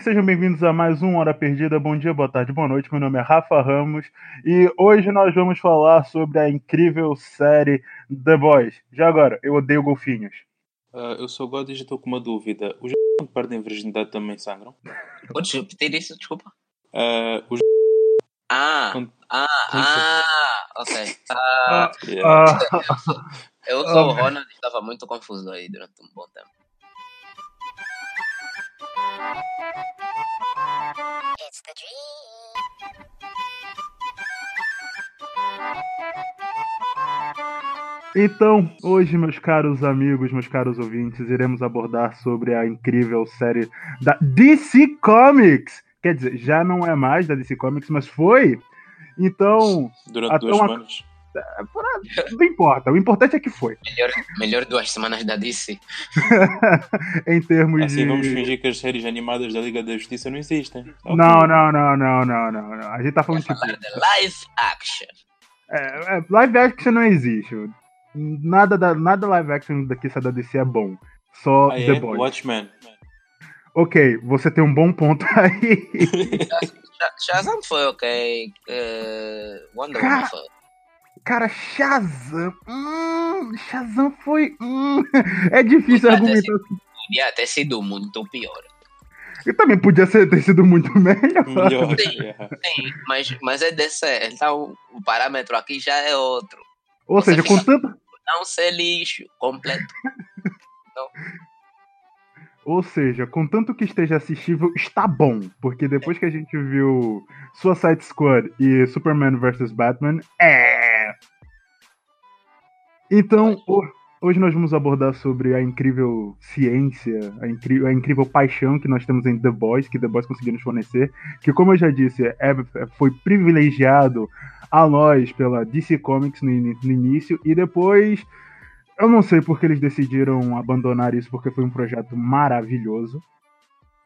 sejam bem-vindos a mais um Hora Perdida. Bom dia, boa tarde, boa noite. Meu nome é Rafa Ramos e hoje nós vamos falar sobre a incrível série The Boys. Já agora, eu odeio golfinhos. Uh, eu sou God e já estou com uma dúvida. Os que perdem virgindade também sangram? Podes repetir isso, desculpa? Uh, os Ah, ah, ah, ok. Ah, Yeah. Ah, eu sou o Ronald e estava muito confuso aí durante um bom tempo. It's the dream. Então, hoje, meus caros amigos, meus caros ouvintes, iremos abordar sobre a incrível série da DC Comics. Quer dizer, já não é mais da DC Comics, mas foi. Então, Durante duas uma- semanas. Não importa. O importante é que foi. Melhor, melhor duas semanas da DC. em termos Assim de. vamos fingir que as séries animadas da Liga da Justiça não existem. Não, não, não, não, não, não, não. A gente tá falando tipo. De live action. É, é, live action não existe. Nada, da, nada live action daqui da DC é bom. Só Ah, The é? Boys. Watchmen. Ok, você tem um bom ponto aí. Sha- Shazam foi ok. eh, Wonder Woman foi. Cara, Shazam. Hum, Shazam foi. Hum, é difícil Podia argumentar. Podia ter sido muito pior. E também podia ser, ter sido muito melhor. Melhor. Sim. yeah. Sim, mas, mas é DC. Então o parâmetro aqui já é outro. Ou Você seja, com tanto. Não ser lixo completo. Ou seja, com tanto que esteja assistível, está bom. Porque depois que a gente viu Suicide Squad e Superman vs Batman, é. Então, ho- hoje nós vamos abordar sobre a incrível ciência, a, incri- a incrível paixão que nós temos em The Boys, que The Boys conseguiu nos fornecer. Que, como eu já disse, é- é- foi privilegiado a nós pela DC Comics no, ini- no início e depois. Eu não sei porque eles decidiram abandonar isso, porque foi um projeto maravilhoso.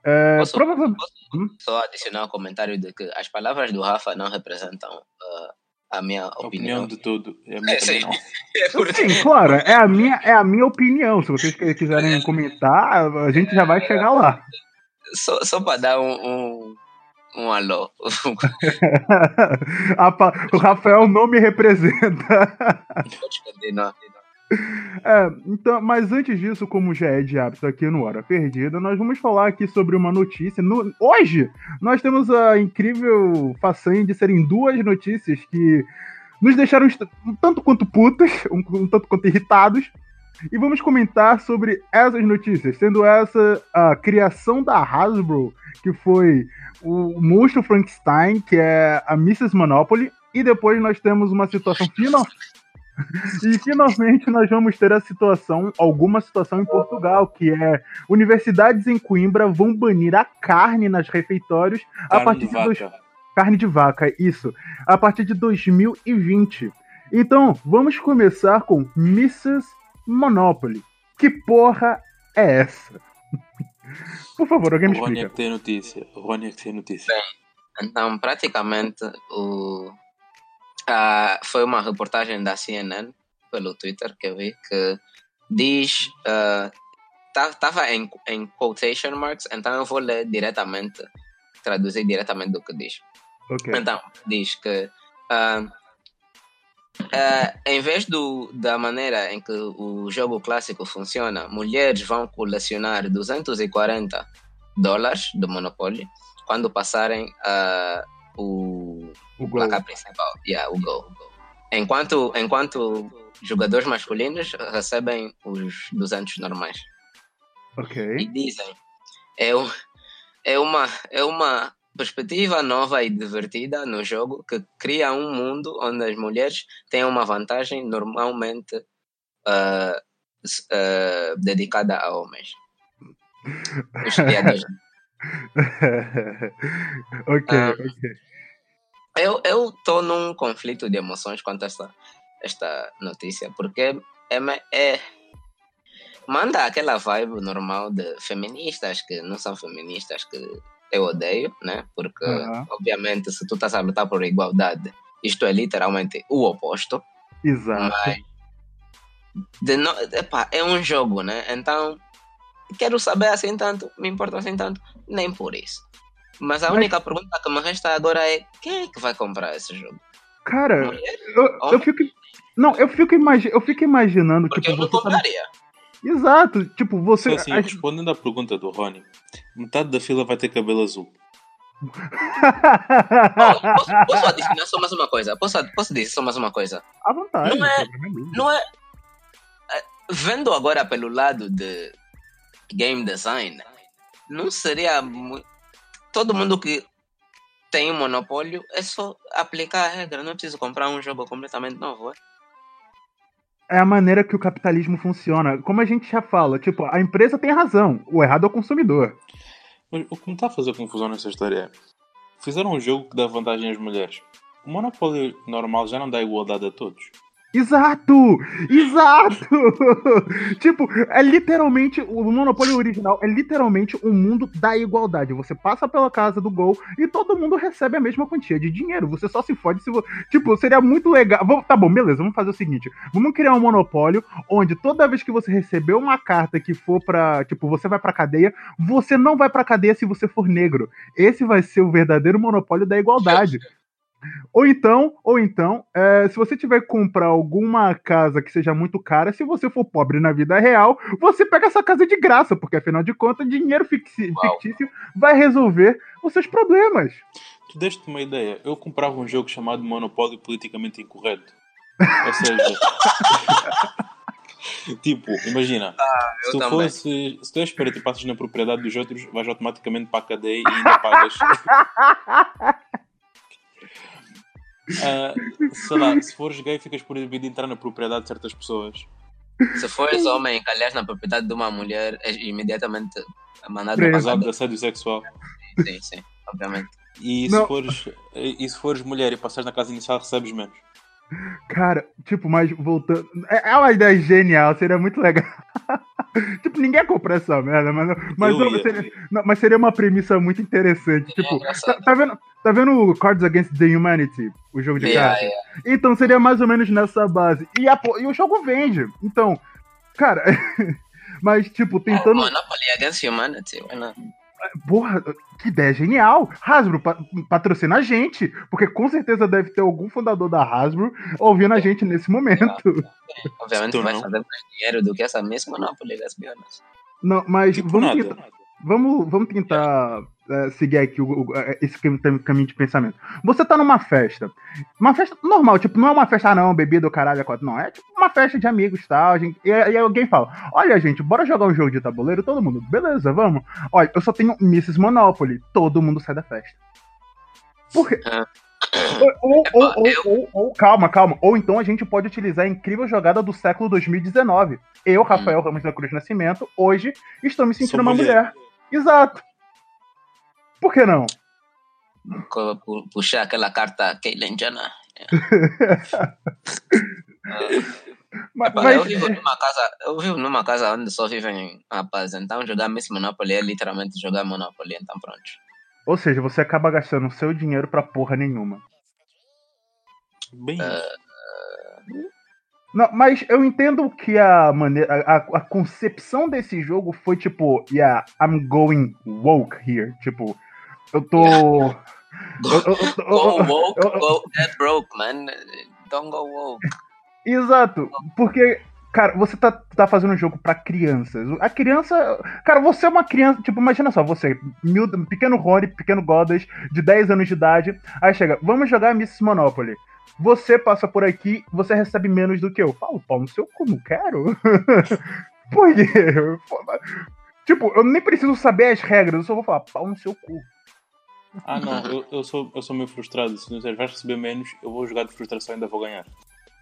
É, Posso- provavelmente. posso Hum? Só adicionar um comentário de que as palavras do Rafa não representam ah, a minha A opinião. opinião de tudo. É É, sim. não. É por Sim, claro, é a, minha, é a minha opinião. Se vocês quiserem comentar, a gente já vai chegar lá. Só, só para dar um, um, um alô. O Rafael não me representa. Pode continuar. É, então, mas antes disso, como já é de hábito aqui no Hora Perdida, nós vamos falar aqui sobre uma notícia. No- hoje, nós temos a incrível façanha de serem duas notícias que nos deixaram um tanto quanto putas, um, um tanto quanto irritados. E vamos comentar sobre essas notícias, sendo essa a criação da Hasbro, que foi o monstro Frankenstein, que é a Mrs. Monopoly, e depois nós temos uma situação final. E finalmente nós vamos ter a situação, alguma situação em Portugal, que é universidades em Coimbra vão banir a carne nas refeitórios a Carne partir de de dois, vaca. carne de vaca, isso, a partir de 2020. Então, vamos começar com Mrs. Monopoly. Que porra é essa? Por favor, alguém me O Rony é explica. que tem notícia. O Rony é que tem notícia. Então, praticamente, o, ah, foi uma reportagem da CNN pelo Twitter que eu vi que diz. Estava em, em quotation marks, então eu vou ler diretamente, traduzir diretamente do que diz. Ok. Então, diz que ah, ah, em vez do, da maneira em que o jogo clássico funciona, mulheres vão colecionar 240 dólares do Monopoly quando passarem ah, o, O gol. placar principal, yeah, o gol. Enquanto, enquanto jogadores masculinos recebem os 200 normais. E Ok. dizem, é, um- é, uma, é uma perspectiva nova e divertida no jogo que cria um mundo onde as mulheres têm uma vantagem normalmente s- ah, dedicada a homens. Os ok, Ah. ok. Eu eu estou num conflito de emoções quanto a esta, esta notícia, porque é, é- manda aquela vibe normal de feministas que não são feministas que eu odeio, né? Porque, Aham. obviamente, se tu estás a lutar por igualdade, isto é literalmente o oposto. Exato. Mas de no, epá, é um jogo, né? Então quero saber assim tanto, me importa assim tanto, nem por isso. Mas a Mas- única pergunta que me resta agora é quem é que vai comprar esse jogo? Cara, Mulher? eu, eu fico. Não, eu fico, imagi eu fico imaginando, Porque tipo, eu não você compraria. Exato, tipo, você. Assim, as- respondendo à pergunta do Rony, metade da fila vai ter cabelo azul. Oh, posso, posso adicionar só mais uma coisa? Posso, posso dizer só mais uma coisa? À vontade. Não é- o problema é. Não é. é, Vendo agora pelo lado de game design, não seria. mu- Todo mundo que tem um monopólio é só aplicar a regra, não preciso comprar um jogo completamente novo. É? É a maneira que o capitalismo funciona. Como a gente já fala, tipo, a empresa tem razão, o errado é o consumidor. O que me está a fazer confusão nessa história é. Fizeram um jogo que dá vantagem às mulheres. O monopólio normal já não dá igualdade a todos. Exato! Exato! tipo, é literalmente. O monopólio original é literalmente um mundo da igualdade. Você passa pela casa do gol e todo mundo recebe a mesma quantia de dinheiro. Você só se fode se você. Tipo, seria muito legal. Tá bom, beleza, vamos fazer o seguinte: vamos criar um monopólio onde toda vez que você receber uma carta que for pra. Tipo, você vai pra cadeia, você não vai pra cadeia se você for negro. Esse vai ser o verdadeiro monopólio da igualdade. Ou então, ou então, é, se você tiver que comprar alguma casa que seja muito cara, se você for pobre na vida real, você pega essa casa de graça, porque afinal de contas, dinheiro ficti- Uau. fictício vai resolver os seus problemas. Tu deste uma ideia. Eu comprava um jogo chamado Monopólio Politicamente Incorreto. Ou seja. tipo, imagina. eu se tu também. fosse. Se tu és preto e passas na propriedade dos outros, vais automaticamente para a cadeia e ainda pagas. Ah, sei lá, se fores gay, ficas proibido de entrar na propriedade de certas pessoas. Se fores homem e calhas na propriedade de uma mulher, é imediatamente mandado para Acusado de assédio sexual. Sim, sim, obviamente. E Não. se, fores, e se fores mulher e passares na casa inicial, recebes menos. Cara, tipo, mas voltando. É é uma ideia genial, seria muito legal. Tipo, ninguém compra essa merda, mas, mas, seria, não, mas seria uma premissa muito interessante. É Tipo, tá, tá vendo, tá vendo o Cards Against the Humanity? O jogo de Yeah, cartas? yeah. Então seria mais ou menos nessa base. E, a e o jogo vende. Então, cara. mas, tipo, tentando. Monopoly against humanity. why not? Porra, que ideia genial! Hasbro, pa- patrocina a gente. Porque com certeza deve ter algum fundador da Hasbro ouvindo a gente nesse momento. Obviamente vai fazer mais dinheiro do que essa mesma Monopoly, let's be honest. Não, mas Tipo vamos, nada. tentar, vamos, vamos tentar é, seguir aqui o- o- é, esse cam- cam- caminho de pensamento. Você tá numa festa. Uma festa normal, tipo, não é uma festa, ah, não, bebida, caralho, a quatro. Não, é tipo uma festa de amigos e tal. gente- E aí alguém fala: Olha, gente, bora jogar um jogo de tabuleiro? Todo mundo, beleza, vamos. Olha, eu só tenho Mrs. Monopoly. Todo mundo sai da festa. Por quê? Ah. Ou, ou, ou, ou, ou- calma, calma. Ou então a gente pode utilizar a incrível jogada do século 2019. Eu, Rafael Ramos da Cruz Nascimento, hoje estou me sentindo uma mulher. Exato. Por que não? Puxar aquela carta Caitlyn Jenner. Mas, mas- eu vivo numa casa, eu vivo numa casa onde só vivem rapazes, então jogar Miss Monopoly é literalmente jogar Monopoly, então pronto. Ou seja, você acaba gastando seu dinheiro pra porra nenhuma. Bem Ah. Não, mas eu entendo que a maneira. A, a concepção desse jogo foi tipo, yeah, I'm going woke here. Tipo, eu tô. Go woke, go get broke, man. Don't go woke. Exato, porque, cara, você tá, tá fazendo um jogo pra crianças. A criança. Cara, você é uma criança. Tipo, imagina só, você, pequeno Rony, pequeno Godas, de 10 anos de idade. Aí chega, vamos jogar Miss Monopoly. Você passa por aqui, você recebe menos do que eu. Fala, pau no seu cu, não quero. por quê? Tipo, eu nem preciso saber as regras, eu só vou falar, pau no seu cu. Ah, não, eu, eu, sou, eu sou meio frustrado. Se não disseres, vais receber menos, eu vou jogar de frustração e ainda vou ganhar.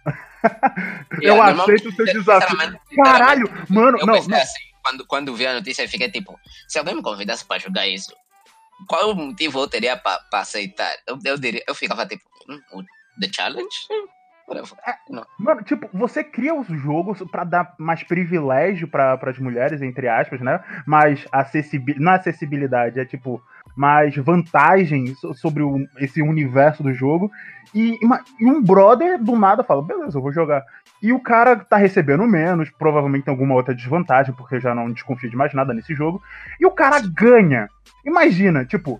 Eu Yeah, aceito o seu desafio. Caralho, mano, Eu não, pensei não. assim, quando, quando vi a notícia, eu fiquei tipo, se alguém me convidasse para jogar isso, qual o motivo eu teria para aceitar? Eu, eu, diria, eu ficava tipo, hum, The Challenge? Whatever. Não. Mano, tipo, você cria os jogos pra dar mais privilégio para as mulheres, entre aspas, né? Mais acessibilidade. Não acessibilidade, é tipo, mais vantagem so- sobre o- esse universo do jogo. E, e um brother do nada fala, beleza, eu vou jogar. E o cara tá recebendo menos, provavelmente tem alguma outra desvantagem, porque eu já não desconfio de mais nada nesse jogo. E o cara ganha. Imagina, tipo,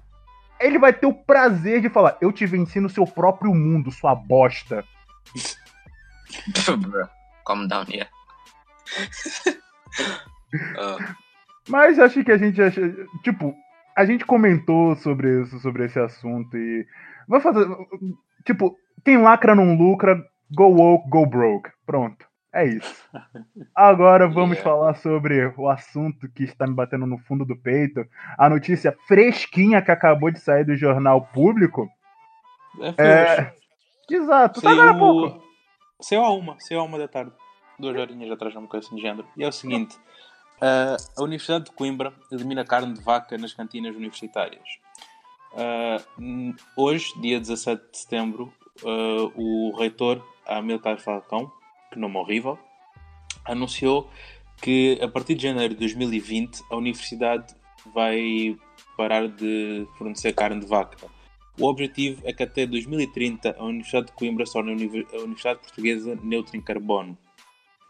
ele vai ter o prazer de falar, eu te venci no seu próprio mundo, sua bosta. Calm down, yeah. Ah, Mas acho que a gente acha, tipo, a gente comentou sobre isso, sobre esse assunto e vai fazer, tipo, quem lacra não lucra, go woke, go broke. Pronto. É isso. Agora vamos Yeah. falar sobre o assunto que está me batendo no fundo do peito, a notícia fresquinha que acabou de sair do jornal público. É, É. Exato, tá agora pouco. Saiu, a uma, saiu a uma da tarde. Duas horinhas atrás, um bocadinho de género. E é o seguinte: ah, a Universidade de Coimbra elimina carne de vaca nas cantinas universitárias. Hum, hoje, dia 17 de setembro, ah, o reitor Amilcar Falcão, que nome horrível, anunciou que a partir de janeiro de 2020 a universidade vai parar de fornecer carne de vaca. O objetivo é que até 2030 a Universidade de Coimbra se torne a univer- a Universidade Portuguesa neutra em carbono.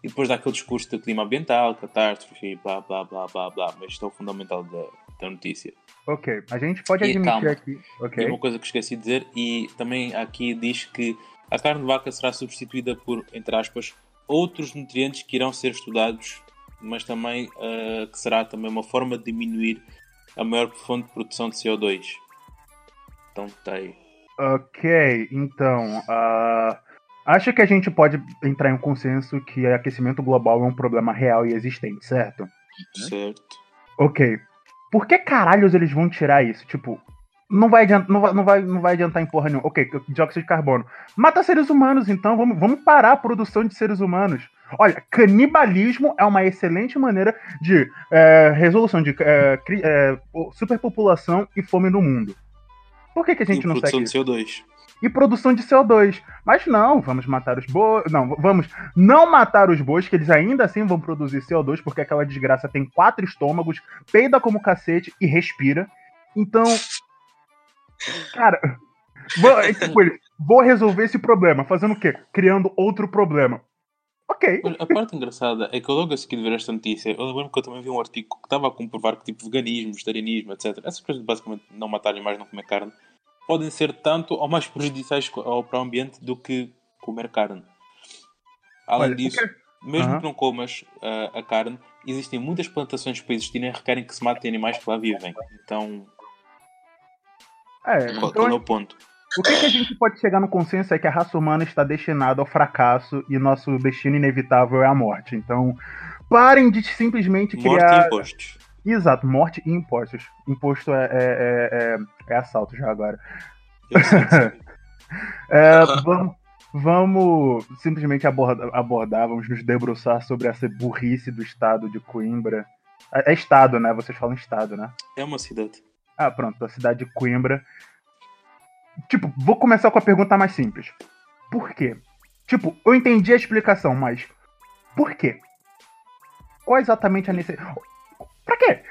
E depois dá aquele discurso do clima ambiental, catástrofe, blá blá blá blá blá, mas isto é o fundamental da, da notícia. Ok, a gente pode E admitir calma. aqui. E Ok. uma coisa que esqueci de dizer, e também aqui diz que a carne de vaca será substituída por, entre aspas, outros nutrientes que irão ser estudados, mas também eh, que será também uma forma de diminuir a maior fonte de produção de CO2. Então tá aí. Ok, então. ah, acho que a gente pode entrar em um consenso que aquecimento global é um problema real e existente, certo? Certo. Ok. Por que caralhos eles vão tirar isso? Tipo, não vai adiantar, não vai, não vai, não vai adiantar em porra nenhuma. Ok, dióxido de carbono. Mata seres humanos, então. Vamos, vamos parar a produção de seres humanos. Olha, canibalismo é uma excelente maneira de é, resolução de é, é, superpopulação e fome no mundo. Por que, que a gente e não produção segue de isso? CO2. e produção de CO2. Mas não, vamos matar os bois. Não, vamos não matar os bois, que eles ainda assim vão produzir CO2, porque aquela desgraça tem quatro estômagos, peida como cacete e respira. Então. Cara. Vou, é tipo, ele, vou resolver esse problema. Fazendo o quê? Criando outro problema. Ok. Olha, a parte engraçada é que eu logo a seguir de ver esta notícia, eu lembro-me que eu também vi um artigo que estava a comprovar que tipo veganismo, vegetarianismo, etc. Essas coisas de basicamente não matarem mais, não comer carne, podem ser tanto ou mais prejudiciais ao- para o ambiente do que comer carne. Além Olha, disso, que- mesmo que não comas ah, a carne, existem muitas plantações para existirem que requerem que se matem animais que lá vivem. Então, É, qual, então, qual é o ponto? o que, que a gente pode chegar no consenso é que a raça humana está destinada ao fracasso e nosso destino inevitável é a morte. Então, parem de simplesmente Morte criar. e impostos. Exato, morte e impostos. Imposto é, é, é, é- é assalto já agora. É, vamos, vamos simplesmente abordar, abordar, vamos nos debruçar sobre essa burrice do estado de Coimbra. É estado, né? Vocês falam estado, né? É uma cidade. Ah, pronto, a cidade de Coimbra. Tipo, vou começar com a pergunta mais simples. Por quê? Tipo, eu entendi a explicação, mas por quê? Qual exatamente a necessidade? Pra quê?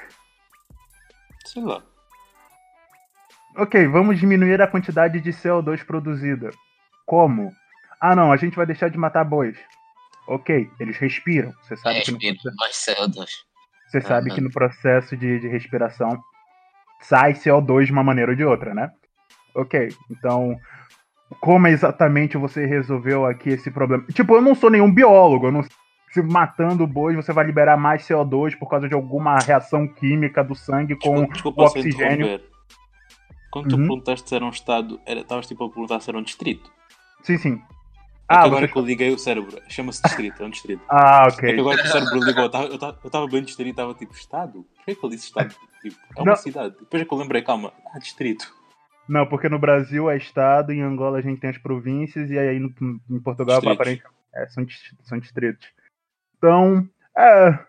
Sei lá. Ok, vamos diminuir a quantidade de CO2 produzida. Como? Ah, não, a gente vai deixar de matar bois. Ok, eles respiram. Você sabe que no, mais CO2. você sabe Aham. que no processo de, de respiração sai CO2 de uma maneira ou de outra, né? Ok, então como exatamente você resolveu aqui esse problema? Tipo, eu não sou nenhum biólogo, eu não se matando bois você vai liberar mais CO2 por causa de alguma reação química do sangue com Desculpa, o oxigênio. Quando tu Uhum. perguntaste se era um estado, estavas tipo a perguntar se era um distrito. Sim, sim. É Ah, agora você... que eu liguei o cérebro, chama-se distrito, é um distrito. ah, É ok. que agora que o cérebro ligou, eu estava- eu eu bem distrito e estava tipo, estado? Por que, que ele disse estado? Tipo, é uma Não. cidade. Depois é que eu lembrei, calma, ah, distrito. Não, porque no Brasil é estado, em Angola a gente tem as províncias, e aí no- em Portugal aparentemente é, são, são distritos. Então, é.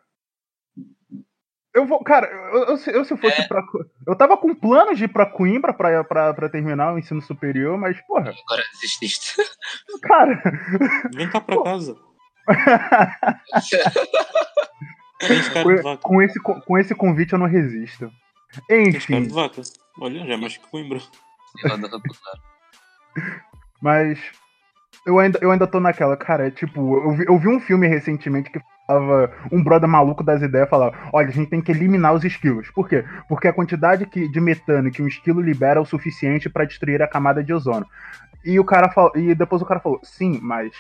Eu vou, cara, eu, eu, se- eu se eu fosse pra. Co- Eu tava com planos de ir pra Coimbra pra, pra, pra terminar o ensino superior, mas, porra, Agora desististe. cara. Vem cá para casa. Com, com esse, co- com esse convite eu não resisto. Enfim, de vaca. Olha, já é mais que Coimbra. Mas. Eu ainda, eu ainda tô naquela, cara, é tipo, eu vi, eu vi um filme recentemente que falava, um brother maluco das ideias falava, olha, a gente tem que eliminar os esquilos. Por quê? Porque a quantidade que, de metano que um esquilo libera é o suficiente pra destruir a camada de ozônio. E o cara falou, e depois o cara falou, sim, mas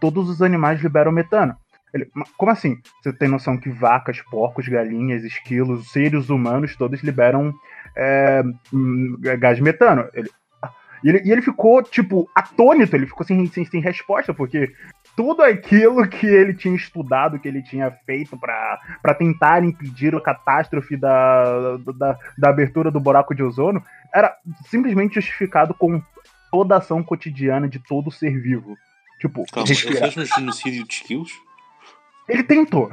todos os animais liberam metano. Ele, "Mas como assim? Você tem noção que vacas, porcos, galinhas, esquilos, seres humanos, todos liberam é, hum, gás metano. Ele, "Ah." e, ele, e ele ficou, tipo, atônito, ele ficou sem, sem, sem resposta, porque tudo aquilo que ele tinha estudado, que ele tinha feito pra pra tentar impedir a catástrofe da, da, da abertura do buraco de ozono, era simplesmente justificado com toda a ação cotidiana de todo ser vivo. Tipo, Calma, ele fez um genocídio de esquilos? Ele tentou.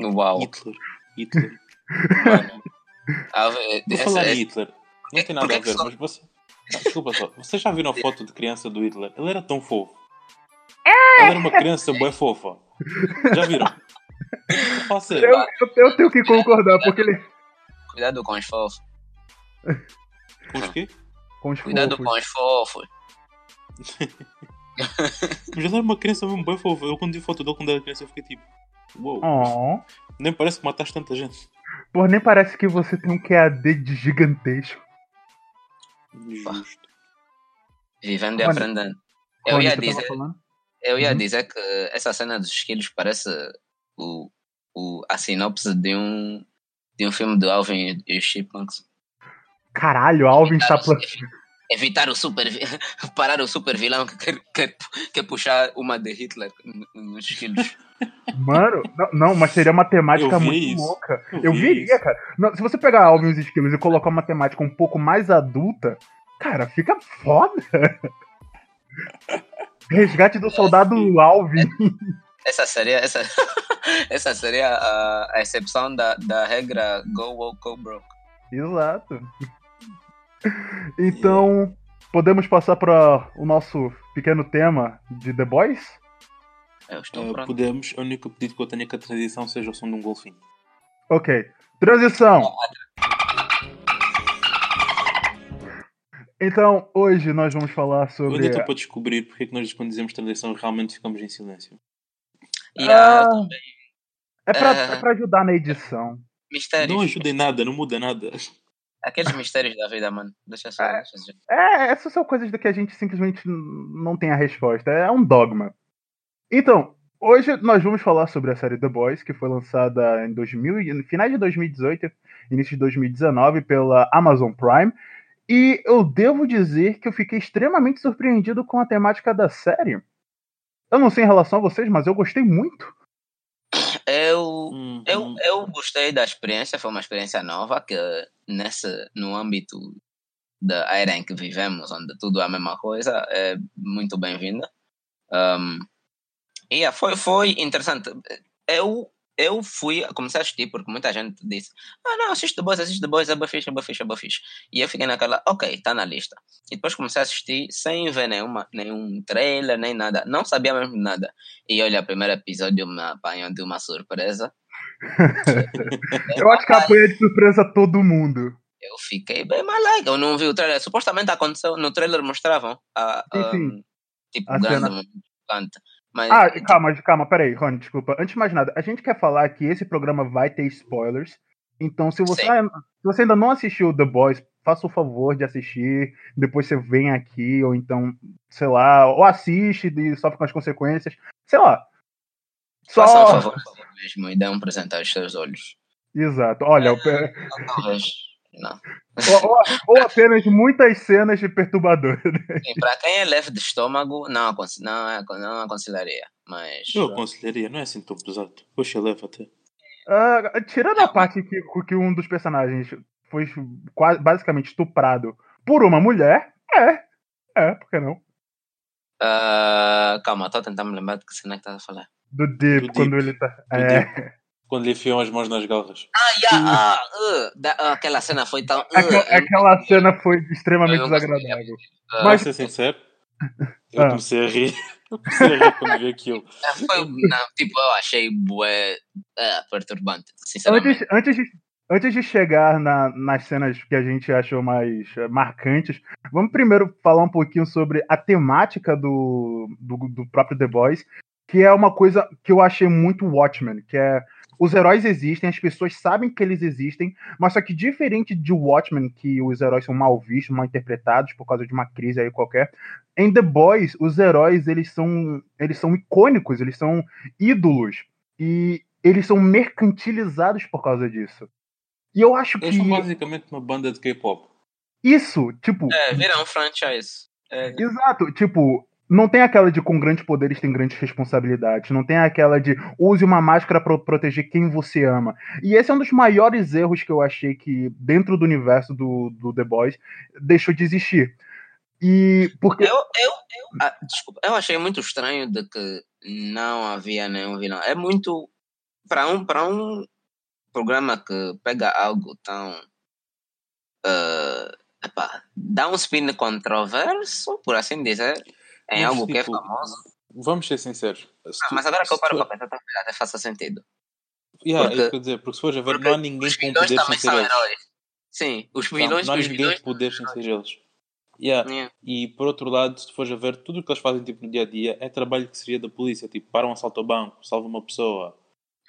Uau. Hitler. Hitler. Mano. É- Vou essa- falar é- em Hitler. Não tem nada a ver, só- mas você. Ah, desculpa só. Vocês já viram a foto de criança do Hitler? Ele era tão fofo. Ele era uma criança bem fofa. Já viram? Sério. Eu, eu, eu tenho que concordar, porque ele. Cuidado com os fofos. Com os quê? Com os Cuidado fofos. com os fofos. Mas ele era uma criança mesmo bem fofa. Eu quando vi foto dele quando era criança eu fiquei tipo. Uou, Oh. nem parece que mataste tanta gente. Pô, nem parece que você tem um QAD de gigantesco. Justo. Vivendo e Rony, aprendendo. Eu ia dizer, eu ia Uhum. dizer que essa cena dos esquilos parece o, o, a sinopse de um, de um filme do Alvin e os Chipmunks. Caralho, Alvin está. pla- Evitar o super parar o super vilão que quer, quer, quer puxar uma de Hitler nos esquilos. Mano, não, não, mas seria uma temática muito isso. louca. Eu Eu vi viria, isso. cara. Não, se você pegar Alvin e os esquilos e colocar uma temática um pouco mais adulta, cara, fica foda. Resgate do soldado Alvin. Essa seria, essa, essa seria a, a exceção da, da regra Go Woke Go Broke. Exato. Então, podemos passar para o nosso pequeno tema de The Boys? Eu estou Ah, pronto. podemos. O único pedido que eu tenho é que a transição seja o som de um golfinho. Ok. Transição. Então, hoje nós vamos falar Eu ainda sobre. estou para descobrir porque é que nós, quando dizemos transição, realmente ficamos em silêncio. E há Ah, também É pra, Ah. é ajudar na edição. mistérios. Não ajuda em nada, não muda nada. Aqueles mistérios da vida, mano. Deixa só. É. Deixa. É, essas são coisas da que a gente simplesmente não tem a resposta. É um dogma. Então, hoje nós vamos falar sobre a série The Boys, que foi lançada em 2000, e- no finais de 2018, início de 2019, pela Amazon Prime. E eu devo dizer que eu fiquei extremamente surpreendido com a temática da série. Eu não sei em relação a vocês, mas eu gostei muito. Eu, Uhum. eu, eu gostei da experiência, foi uma experiência nova que nesse, no âmbito da era em que vivemos, onde tudo é a mesma coisa, é muito bem-vinda. Um, e yeah, foi, foi interessante. Eu, eu fui, comecei a assistir porque muita gente disse: Ah, não, assiste The Boys, assiste The Boys, é fixe, é fixe, é fixe. E eu fiquei naquela, ok, está na lista. E depois comecei a assistir sem ver nenhuma, nenhum trailer, nem nada. Não sabia mesmo nada. E olha, o primeiro episódio me apanhou de uma surpresa. Eu acho que apanha de surpresa todo mundo. Eu fiquei bem malaga. Eu não vi o trailer. Supostamente aconteceu, no trailer mostravam a, Sim, sim. um, tipo, A grande cena. Mas Ah, calma, calma, peraí, Rony, desculpa. Antes de mais nada, a gente quer falar que esse programa vai ter spoilers. Então, se você, se você ainda não assistiu The Boys, faça o favor de assistir. Depois você vem aqui, ou então, sei lá, ou assiste e sofre com as consequências. Sei lá. Só. faça um favor mesmo e dê um presente aos seus olhos. Exato. Olha, o pe- Talvez. Não. ou, ou- ou apenas muitas cenas de perturbadoras. Sim, para quem é leve de estômago, não, não, é- não aconselharia. Mas. Eu aconselharia, não é assim tão pesado. Poxa, leva até. Ah, tirando a parte que, que um dos personagens foi quase, basicamente estuprado por uma mulher, é. É, por que não? ah, calma, estou a tentar me lembrar de que cena é que estás a falar. Do Deep, Do quando Deep. ele tá. Do é. Quando lhe enfiam as mãos nas garras. Ah, yeah, ah, uh, da- ah, aquela cena foi tão. uh, Aquela, aquela cena foi extremamente desagradável. ah, Mas- ser sincero, eu Ah. comecei a rir. Eu comecei a rir quando vi aquilo. ah, foi, não, tipo, eu achei bué ah, perturbante, sinceramente. Antes, antes, de, antes de chegar na- nas cenas que a gente achou mais eh, marcantes, vamos primeiro falar um pouquinho sobre a temática do, do, do próprio The Boys, que é uma coisa que eu achei muito Watchmen, que é os heróis existem, as pessoas sabem que eles existem, mas só que diferente de Watchmen, que os heróis são mal vistos, mal interpretados por causa de uma crise aí qualquer, em The Boys, os heróis eles são, eles são icônicos, eles são ídolos. E eles são mercantilizados por causa disso. E eu acho que Eles são basicamente uma banda de K-pop. isso, tipo, É, vira um franchise. É, exato, tipo, não tem aquela de com grandes poderes tem grandes responsabilidades, não tem aquela de use uma máscara para proteger quem você ama. E esse é um dos maiores erros que eu achei que dentro do universo do, do The Boys deixou de existir. E porque Eu, eu, eu, ah, desculpa, eu achei muito estranho de que não havia nenhum vilão. É muito. Para um, para um programa que pega algo tão. ah, epá, dá um spin controverso, por assim dizer, em Mas, algo que é tipo, famoso. Vamos ser sinceros. Se Ah, tu- mas agora que eu paro tu- para pensar, talvez até faça sentido. Yeah, é porque- isso que dizer, porque se fores a ver, Porque não há ninguém os com poder sem também ser são eles. heróis. Sim, os vilões. não há ninguém com poder sem ser eles. Yeah. Yeah. E por outro lado, se tu fores a ver, tudo o que eles fazem tipo, no dia a dia é trabalho que seria da polícia. Tipo, para um assalto ao banco, salva uma pessoa,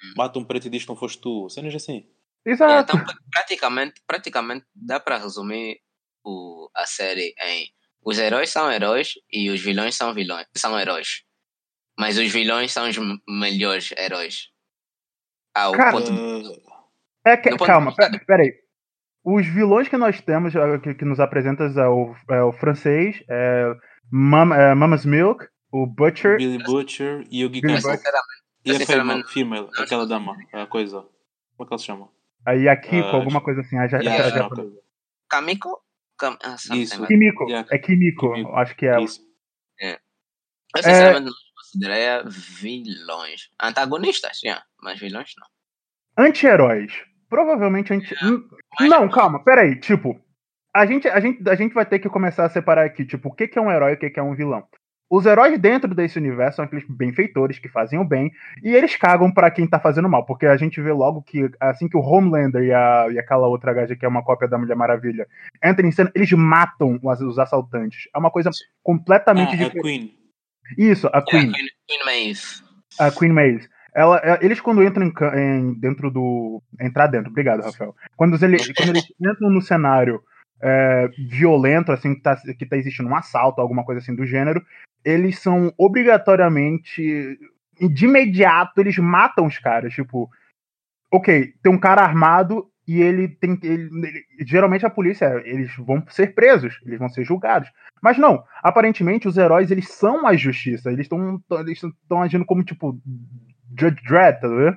Hum. mata um preto e diz que não foste tu. Cenas assim. exato. Então, praticamente, praticamente dá para resumir o, a série em os heróis são heróis e os vilões são vilões, são heróis. Mas os vilões são os melhores heróis. Ao Cara, ponto de, Uh, É que, ponto calma, de vista pera, pera aí. Os vilões que nós temos, eh, que, que nos apresentas é o, é o francês, é, Mam, é Mama's Milk, o Butcher. Billy Butcher e o sinceramente, E a female, female, aquela dama, a coisa. Como é que ela se chama? Aí a Kiko, Ah, alguma coisa assim. A, ja, Yeah, ja- ja- ok. Kamiko? Kam, ah, Isso. like- Kimiko. Yeah. É Kimiko, Kimiko. acho que é. Isso. Eu sinceramente não consideraria vilões. Antagonistas, yeah, mas vilões não. Anti-heróis. Provavelmente anti. Hum, Não, calma, peraí. Tipo, a gente, a, gente, a gente vai ter que começar a separar aqui, tipo, o que, que é um herói e o que, que é um vilão. Os heróis dentro desse universo são aqueles benfeitores que fazem o bem e eles cagam pra quem tá fazendo mal, porque a gente vê logo que assim que o Homelander e, a, e aquela outra gaja que é uma cópia da Mulher Maravilha entram em cena, eles matam os, os assaltantes. É uma coisa completamente Ah, a diferente. Queen. Isso, a Queen. Yeah, Queen, Queen Maeve. A Queen Maeve. Ela, é- eles quando entram em, em- dentro do. Entrar dentro, obrigado, Rafael. Quando eles, quando eles entram no cenário é, violento, assim, que tá, que tá existindo um assalto, alguma coisa assim do gênero, eles são obrigatoriamente. De imediato, eles matam os caras. Tipo, ok, tem um cara armado e ele tem. Ele, ele- geralmente a polícia, eles vão ser presos, eles vão ser julgados. Mas não, aparentemente os heróis eles são a justiça, eles estão eles agindo como tipo Judge Dredd, tá vendo?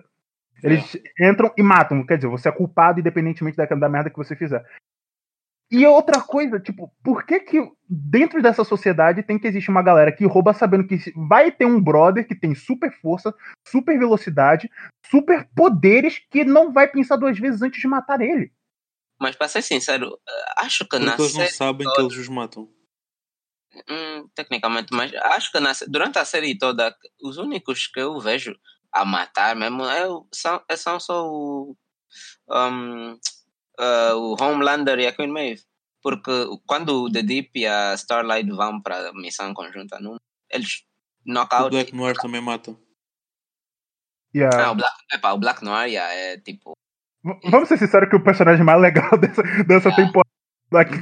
Eles entram e matam, quer dizer, você é culpado independentemente da, da merda que você fizer. E outra coisa, tipo, por que que dentro dessa sociedade tem que existir uma galera que rouba sabendo que vai ter um brother que tem super força, super velocidade, super poderes que não vai pensar duas vezes antes de matar ele? Mas para ser sincero, acho que na Porque eles não série. sabem que eles os matam. Hum, tecnicamente, mas acho que na, durante a série toda, os únicos que eu vejo a matar mesmo é, o- são, é- são só o, um, ah, o Homelander e a Queen Maeve. Porque quando o The Deep e a Starlight vão para a missão conjunta, não, eles O knockout. Black Noir também mata. Yeah. Ah, o Black, epá, o Black Noir yeah, é tipo. V- Vamos ser sinceros que o personagem mais legal dessa, dessa Ah. temporada aqui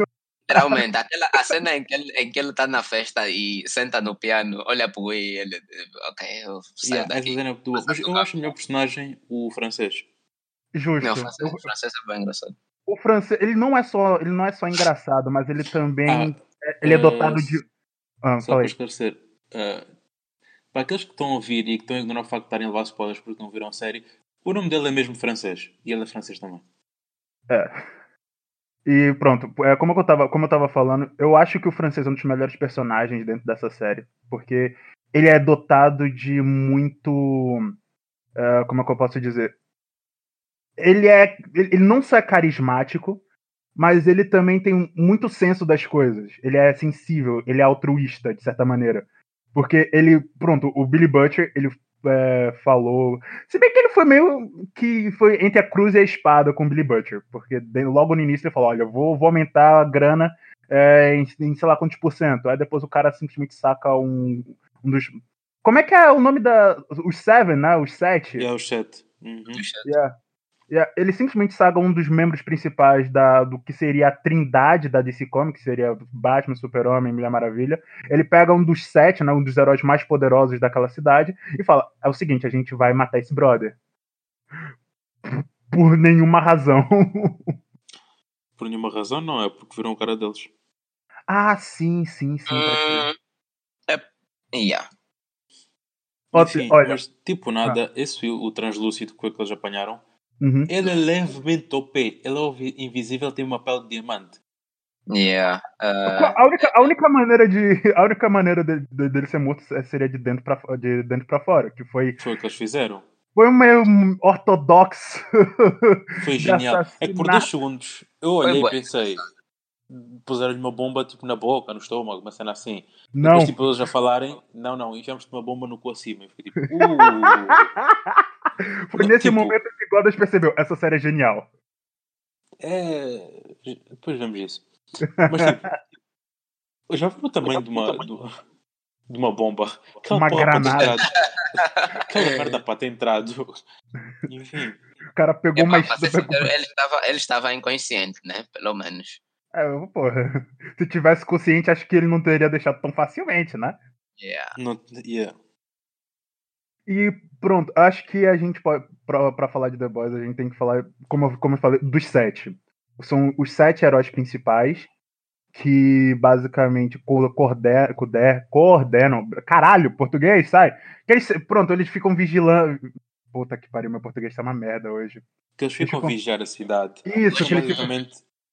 Literalmente, aquela, a cena em que, ele, em que ele tá na festa e senta no piano, olha pro Wii e ele. Ok, eu saio Yeah, essa daqui. cena é boa. Mas eu acho o melhor personagem o francês. Justo. Não, o francês, O- francês é bem engraçado. O francês, ele não é só, ele não é só engraçado, mas ele também, Ah, ele é eh, dotado de, ah, Só para esclarecer, eh, para aqueles que estão a ouvir e que estão a ignorar o facto de estarem a levar spoilers porque não viram a série, o nome dele é mesmo francês. E ele é francês também. E pronto, é, como, eu tava, como eu tava falando, eu acho que o francês é um dos melhores personagens dentro dessa série, porque ele é dotado de muito, eh, como é que eu posso dizer, ele é. Ele não só é carismático, mas ele também tem muito senso das coisas. Ele é sensível, ele é altruísta, de certa maneira. Porque ele, pronto, o Billy Butcher, ele é, falou. Se bem que ele foi meio que foi entre a cruz e a espada com o Billy Butcher. Porque logo no início ele falou: olha, vou, vou aumentar a grana é, em, em sei lá quantos por cento. Aí depois o cara simplesmente saca um, um dos. Como é que é o nome da. Os Seven, né? Os Sete? É o chat. Uhum. Yeah. Ele simplesmente saga um dos membros principais da, do que seria a trindade da DC Comics, que seria Batman, Super-Homem, Mulher Maravilha. Ele pega um dos sete, né, um dos heróis mais poderosos daquela cidade, e fala: é o seguinte, a gente vai matar esse brother. Por nenhuma razão. Por nenhuma razão, não. É porque viram o cara deles. ah, sim, sim, sim. crer. é, yeah. Enfim, olha. mas tipo nada, esse fio, o translúcido que eles apanharam, Uhum. ele é levemente OP. Ele é invisível, tem uma pele de diamante. Yeah. ah, A única, a única maneira de a única maneira de- de- dele ser morto seria de dentro para de dentro para fora, que foi Foi o que eles fizeram. foi um meio ortodoxo. Foi genial. É que por dois segundos eu olhei e bué. pensei, puseram-lhe uma bomba tipo na boca, no estômago, uma cena assim. Não. Depois tipo eles a falarem, não, não, enfiamos-te uma bomba no cu acima. Eu fiquei tipo, uh, Foi nesse tipo- momento que Godas percebeu, essa série é genial. é. Depois vemos isso. Mas tipo, eu já vi o tamanho de uma, de uma, de uma bomba. Aquela Uma granada. Aquela merda para ter entrado. Enfim. O cara pegou ser sincero, ele estava ele estava inconsciente, né? Pelo menos. É, porra. Se tivesse consciente, acho que ele não teria deixado tão facilmente, né? Yeah. Não, yeah. E pronto, acho que a gente pode. Pra, pra falar de The Boys, a gente tem que falar, como, eu- como eu falei, dos sete. São os sete heróis principais que basicamente co- coorde- coorde- coordenam. Caralho, português, sai! Que eles, pronto, eles ficam vigilando. Puta que pariu, meu português tá uma merda hoje. Que eles ficam vigiar a cidade. Isso, E eles ficam. basicamente.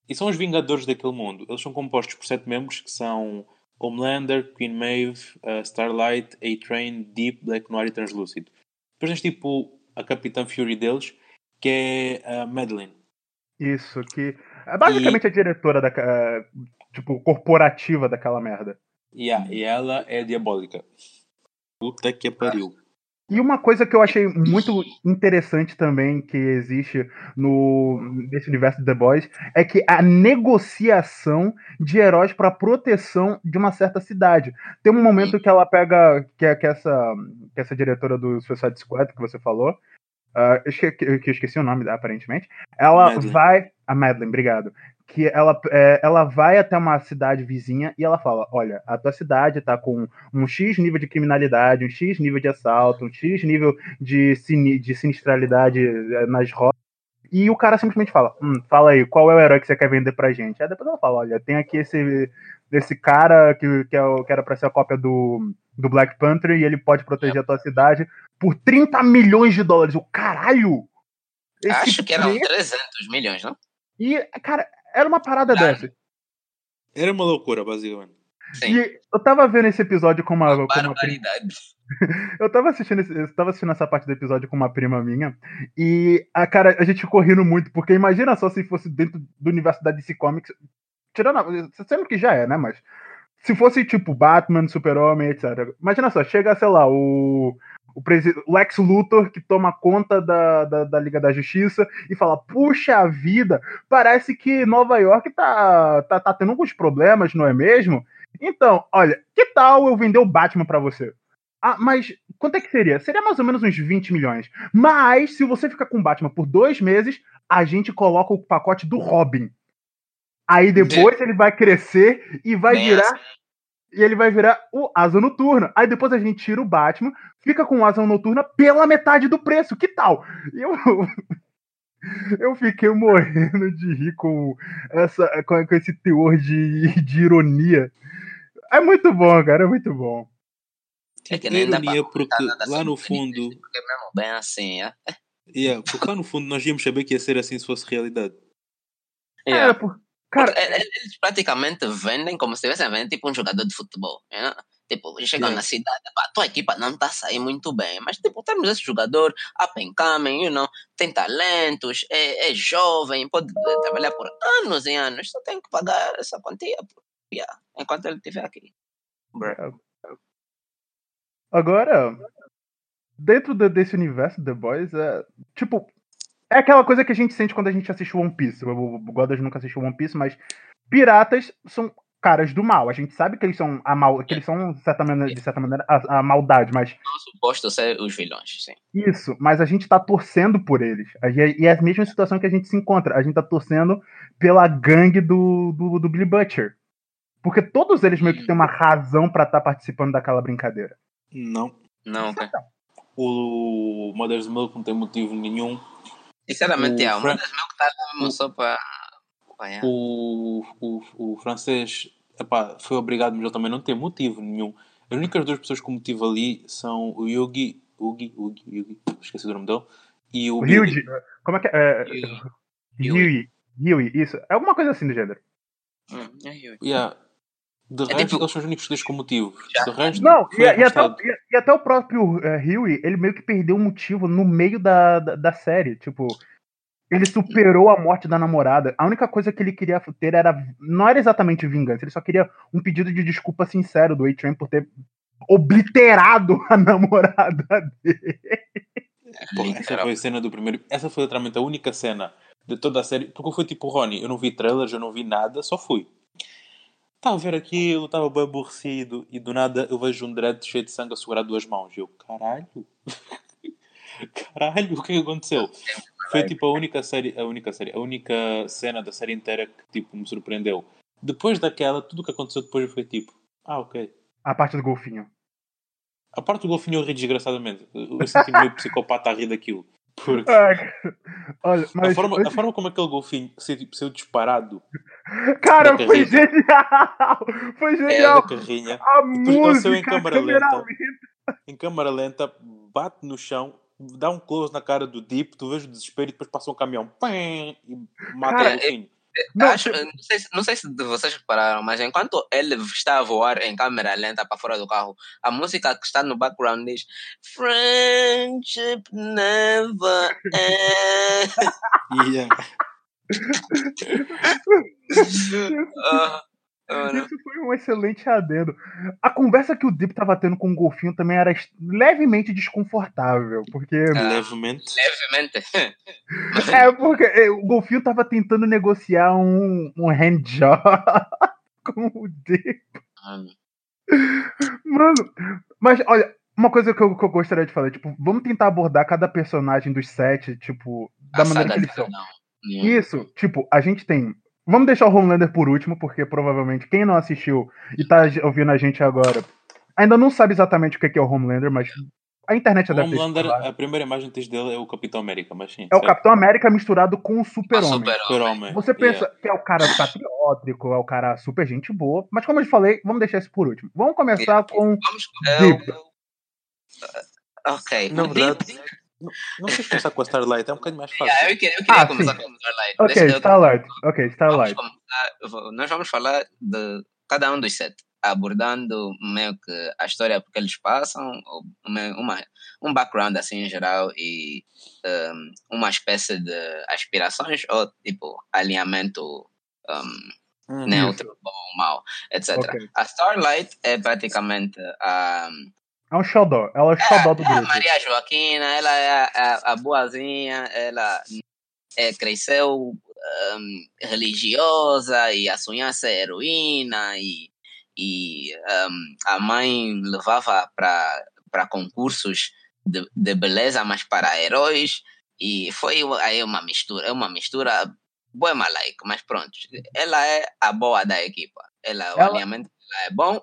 E são os Vingadores daquele mundo. Eles são compostos por sete membros que são Homelander, Queen Maeve, uh, Starlight, A-Train, Deep, Black Noir e Translúcido. Depois tens tipo a Capitã Fury deles, que é a Madeline. Isso, que. É basicamente a diretora da. ca- Tipo, corporativa daquela merda. Yeah, e ela é diabólica. Puta que pariu. E uma coisa que eu achei muito interessante também que existe no nesse universo de The Boys é que a negociação de heróis para proteção de uma certa cidade. Tem um momento que ela pega que, é- que essa que essa diretora do Suicide Squad que você falou, esque- que eu esqueci o nome aparentemente, ela Madeline. vai a Madeline, obrigado. Que ela, é, ela vai até uma cidade vizinha e ela fala: Olha, a tua cidade tá com um X nível de criminalidade, um X nível de assalto, um X nível de, sini de sinistralidade eh, nas rotas. E o cara simplesmente fala: hum, fala aí, qual é o herói que você quer vender pra gente? Aí depois ela fala: olha, tem aqui esse, esse cara que, que, é o, que era pra ser a cópia do, do Black Panther e ele pode proteger a tua cidade por 30 milhões de dólares. O caralho! Acho que eram preço- 300 milhões, não? E, cara, era uma parada dessa. Era uma loucura, basicamente. Sim. E eu tava vendo esse episódio com uma, com uma prima. Eu tava assistindo, esse- eu tava assistindo essa parte do episódio com uma prima minha. E a cara, a gente ficou rindo muito, porque imagina só se fosse dentro do universo da DC Comics. Tirando, a- sendo que já é, né? Mas. Se fosse tipo Batman, Super-Homem, etc. Imagina só, chega, sei lá, o. O presi- Lex Luthor que toma conta da, da, da Liga da Justiça e fala: Puxa vida, parece que Nova York tá, tá, tá tendo alguns problemas, não é mesmo? Então, olha, que tal eu vender o Batman pra você? Ah, mas quanto é que seria? Seria mais ou menos uns 20 milhões. Mas, se você ficar com o Batman por dois meses, a gente coloca o pacote do Robin. Aí depois ele vai crescer e vai virar. Assim. E ele vai virar o Asa Noturna. Aí depois a gente tira o Batman, fica com o Asa Noturna pela metade do preço. Que tal? E Eu, eu fiquei morrendo de rir com, essa, com, com esse teor de, de ironia. É muito bom, cara, é muito bom. É que É nem ironia porque lá no sobre fundo, Porque mesmo bem assim, é? yeah, porque lá no fundo nós íamos saber que ia ser assim se fosse realidade. Yeah. Cara, por- cara, eles praticamente vendem como se estivessem vendendo tipo um jogador de futebol. né? Tipo, chegam Yeah. na cidade, pá, a tua equipa não está sair muito bem, mas tipo, temos esse jogador up and coming, you know, tem talentos, é, é jovem, pode trabalhar por anos e anos, só tem que pagar essa quantia. Yeah, enquanto ele estiver aqui. Agora, dentro de- desse universo The Boys, é tipo. É aquela coisa que a gente sente quando a gente assiste One Piece. O o Godas nunca assistiu One Piece, mas piratas são caras do mal. A gente sabe que eles são a mal, que eles são de certa maneira, de certa maneira a, a maldade, mas Suposto ser os vilões, sim. isso, mas a gente tá torcendo por eles. E é a mesma situação que a gente se encontra. A gente tá torcendo pela gangue do, do, do Billy Butcher. Porque todos eles meio que têm uma razão pra estar participando daquela brincadeira. Não. Não, ok. O Mother's Milk não tem motivo nenhum. Sinceramente, O é, uma Fran- das meu que tá lá mesmo só para. O, o, o francês epá, foi obrigado, mas ele também não tem motivo nenhum. As únicas duas pessoas com motivo ali são o Yugi, Yugi, Yugi, Yugi esqueci o nome dele, e o. Ryuji. Como é que é? é Yui. Ryui, isso. É alguma coisa assim do gênero. Hum, é Yui. Yeah. De É resto, tipo- eles são os únicos dois com motivo. De resto, Não, foi e, e até, o- e- e até o próprio é, Ryui, ele meio que perdeu o motivo no meio da, da, da série. Tipo, ele superou a morte da namorada. A única coisa que ele queria ter era. Não era exatamente vingança, ele só queria um pedido de desculpa sincero do A-Train por ter obliterado a namorada dele. Pô, essa foi a cena do primeiro. Essa foi literalmente a única cena de toda a série. Porque eu fui tipo Ronnie, eu não vi trailers, eu não vi nada, só fui. Estava a ver aquilo, estava bem aborrecido e do nada eu vejo um dread cheio de sangue a segurar duas mãos. E eu, caralho, caralho, o que é que aconteceu? Foi tipo a única série, a única série, a única cena da série inteira que tipo me surpreendeu. Depois daquela, tudo o que aconteceu depois foi tipo, ah, ok. A parte do golfinho. A parte do golfinho eu ri desgraçadamente. Eu senti meio psicopata a rir daquilo. Porque Olha, a, forma, a forma como aquele golfinho saiu, tipo, saiu disparado Cara, foi genial! Foi é, genial! da carrinha, A música, em câmera lenta. em câmara lenta, bate no chão, dá um close na cara do Deep, tu vês o desespero e depois passa um caminhão e mata Cara, o golfinho. Não, Acho, não, sei, se- não sei se vocês repararam, mas enquanto ele está a voar em câmera lenta para fora do carro, a música que está no background diz Friendship never ends. E, Ah, mano, Isso foi um excelente adendo. A conversa que o Deep tava tendo com o golfinho também era levemente desconfortável, porque. levemente. levemente. É, porque é, o golfinho tava tentando negociar um, um handjob com o Deep. Mano, Mano, mas olha, uma coisa que eu, que eu gostaria de falar, tipo, vamos tentar abordar cada personagem dos sete, tipo, da a maneira que eles são. Yeah. Isso, tipo, a gente tem. Vamos deixar o Homelander por último, porque provavelmente quem não assistiu e tá ouvindo a gente agora ainda não sabe exatamente o que é o Homelander, mas a internet O deve Homelander, a primeira imagem que tens dele é o Capitão América, mas sim. É o certo. Capitão América misturado com o Ah, Super-Homem. super. Você pensa Yeah. que é o cara patriótico, é o cara super gente boa, mas como eu falei, vamos deixar isso por último. Vamos começar com. Vamos. Deep. eu- Ok. O verdade, Deep- não, não queres começar com a Starlight, é um bocadinho mais fácil. Yeah, eu queria, eu queria Ah, começar sim. com o Starlight. Ok, Deixa eu- Starlight. Ok, Vamos Starlight. começar, vou- nós vamos falar de cada um dos sete, abordando meio que a história porque eles passam, uma, um background assim em geral e um, uma espécie de aspirações ou tipo alinhamento um, Hum, neutro, bom ou mau, etc. Ok. A Starlight é praticamente a, É um xodó. Ela é o xodó do é a. Maria Joaquina, ela é a, a- a boazinha, ela é, cresceu hum, religiosa e a sonhar ser heroína e, e hum, a mãe levava para concursos de, de beleza, mas para heróis e foi aí uma mistura, é uma mistura boa malaica, mas pronto, ela é a boa da equipa, ela, o Ela- alinhamento dela é bom,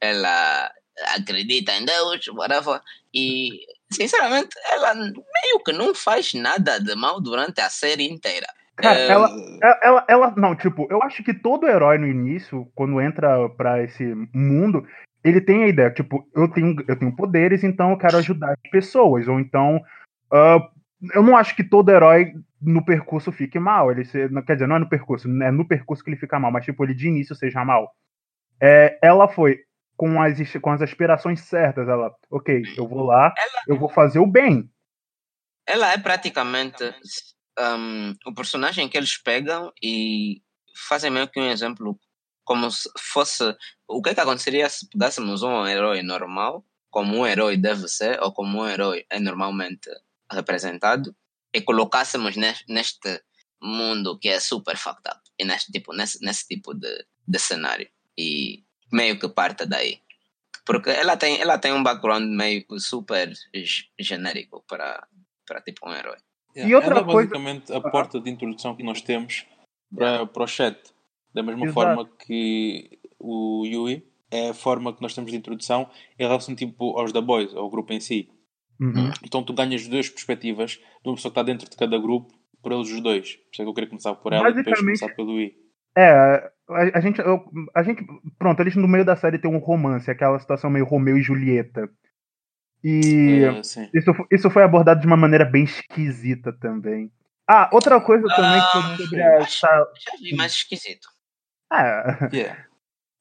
ela acredita em Deus, whatever, e sinceramente ela meio que não faz nada de mal durante a série inteira. Cara, É, ela, ela, ela, Não, tipo, eu acho que todo herói no início, quando entra pra esse mundo, ele tem a ideia, tipo, eu tenho, eu tenho poderes, então eu quero ajudar as pessoas. Ou então. ah, eu não acho que todo herói no percurso fique mal. Ele se, quer dizer, não é no percurso, é no percurso que ele fica mal, mas tipo, ele de início seja mal. É, ela foi com as, com as aspirações certas. Ela, ok, eu vou lá, eu vou fazer o bem. Ela é praticamente um, o personagem que eles pegam e fazem meio que um exemplo como se fosse o que, é que aconteceria se pegássemos um herói normal, como um herói deve ser, ou como um herói é normalmente representado, e colocássemos nes- neste mundo que é super fucked up, e neste tipo, nesse, nesse tipo de, de cenário. E meio que parte daí. Porque ela tem, ela tem um background meio super genérico para, para tipo um herói. E outra ela é coisa- basicamente a porta de introdução que nós temos para, para o chat. Da mesma Exato. forma que o Yui é a forma que nós temos de introdução em relação tipo, aos The Boys, ao grupo em si. Uhum. Então tu ganhas duas perspectivas de uma pessoa que está dentro de cada grupo por eles os dois. Por isso é que eu queria começar por ela e depois começar pelo Yui. É, a, a gente, eu- a gente. Pronto, eles no meio da série tem um romance, aquela situação meio Romeu e Julieta. E É, isso, isso foi abordado de uma maneira bem esquisita também. Ah, outra coisa também Ah, foi sobre a. Star- Já vi mais esquisito. Ah, Yeah.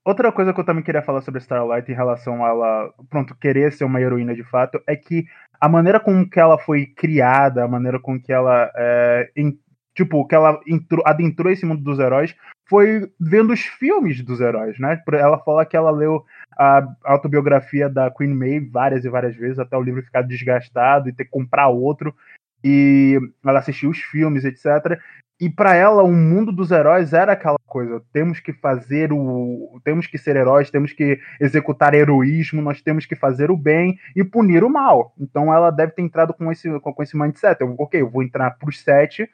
outra coisa que eu também queria falar sobre Starlight em relação a ela, pronto, querer ser uma heroína de fato, é que a maneira com que ela foi criada, a maneira com que ela, é, em- tipo, que ela entrou, adentrou esse mundo dos heróis, foi vendo os filmes dos heróis, né? Ela fala que ela leu a autobiografia da Queen May várias e várias vezes, até o livro ficar desgastado e ter que comprar outro, e ela assistiu os filmes, etc. E para ela, o mundo dos heróis era aquela coisa. Temos que fazer o. Temos que ser heróis, temos que executar heroísmo, nós temos que fazer o bem e punir o mal. Então ela deve ter entrado com esse, com, esse mindset. Eu, ok, eu vou entrar pros sete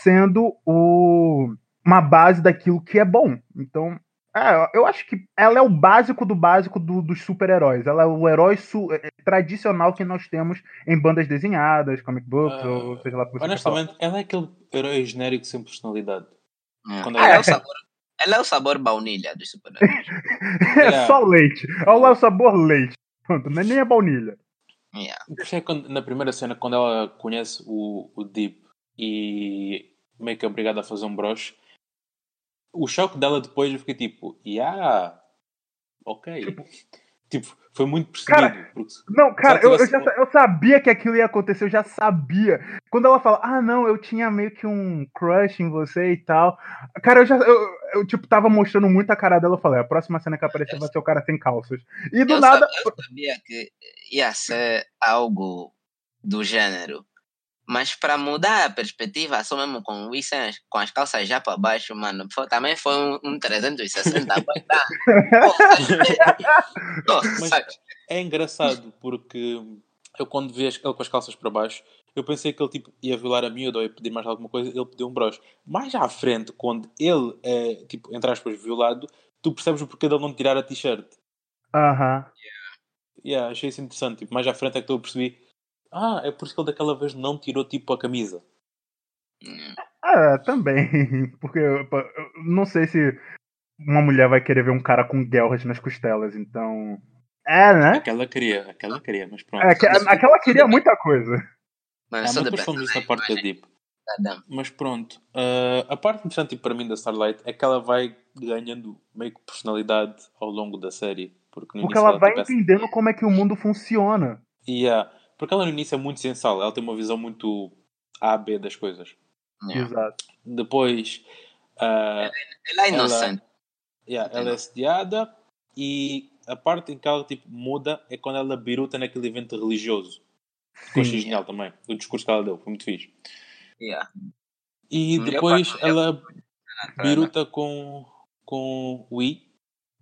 sendo o, uma base daquilo que é bom. Então. É, eu acho que ela é o básico do básico do- dos super-heróis. Ela é o herói su- é, tradicional que nós temos em bandas desenhadas, comic books, Ah, ou seja lá falar. Honestamente, ela é aquele herói genérico sem personalidade. É. Quando Ela, ela- é o sabor, ela é o sabor baunilha dos super-heróis. É Yeah. só leite. Olha lá o sabor leite. Pronto, não é nem a baunilha. Yeah. Por é na primeira cena, quando ela conhece o, o Deep e meio que é obrigada a fazer um broche, o choque dela depois eu fiquei tipo, yeah, ok. Tipo, foi muito percebido. Cara, porque- Não, cara, eu, eu, já, eu sabia que aquilo ia acontecer, eu já sabia. Quando ela fala, ah, não, eu tinha meio que um crush em você e tal. Cara, eu já, eu, eu, tipo, tava mostrando muito a cara dela, eu falei, a próxima cena que aparecer vai ser o cara sem calças. E do Eu, nada, sab- eu sabia que ia ser algo do gênero. Mas para mudar a perspectiva, só mesmo com, o Issa, com as calças já para baixo, mano, foi- também foi um, um 360. vai dar. Nossa, Mas-? É engraçado porque eu quando vi ele com as calças para baixo, eu pensei que ele tipo, ia violar a miúda ou ia pedir mais alguma coisa, ele pediu um broche. Mais à frente, quando ele é, tipo, entre aspas, violado, tu percebes o porquê dele não tirar a t-shirt. aham. Yeah, achei isso interessante. Tipo, mais à frente é que eu percebi. Ah, é por isso que ele daquela vez não tirou tipo a camisa. É, também. Porque eu não sei se uma mulher vai querer ver um cara com guerras nas costelas, então. É, né? Aquela queria, aquela queria, mas pronto. É, que- Mas- aquela queria muita coisa. Mano, Ah, só mas de depois falamos isso na parte da Deep. Mas pronto, ah, a parte interessante tipo, para mim da Starlight é que ela vai ganhando meio que personalidade ao longo da série. Porque, no Porque início ela vai tipo, entendendo como é que o mundo funciona. Yeah. Porque ela no início é muito sensal, ela tem uma visão muito A, B das coisas. Yeah. Exato. Depois, ah, Ela é inocente. yeah, ela é sediada e a parte em que ela tipo, muda é quando ela biruta naquele evento religioso. Que eu achei Sim. genial também. O discurso que ela deu, foi muito fixe. Yeah. E Melhor depois ela biruta com, com o I.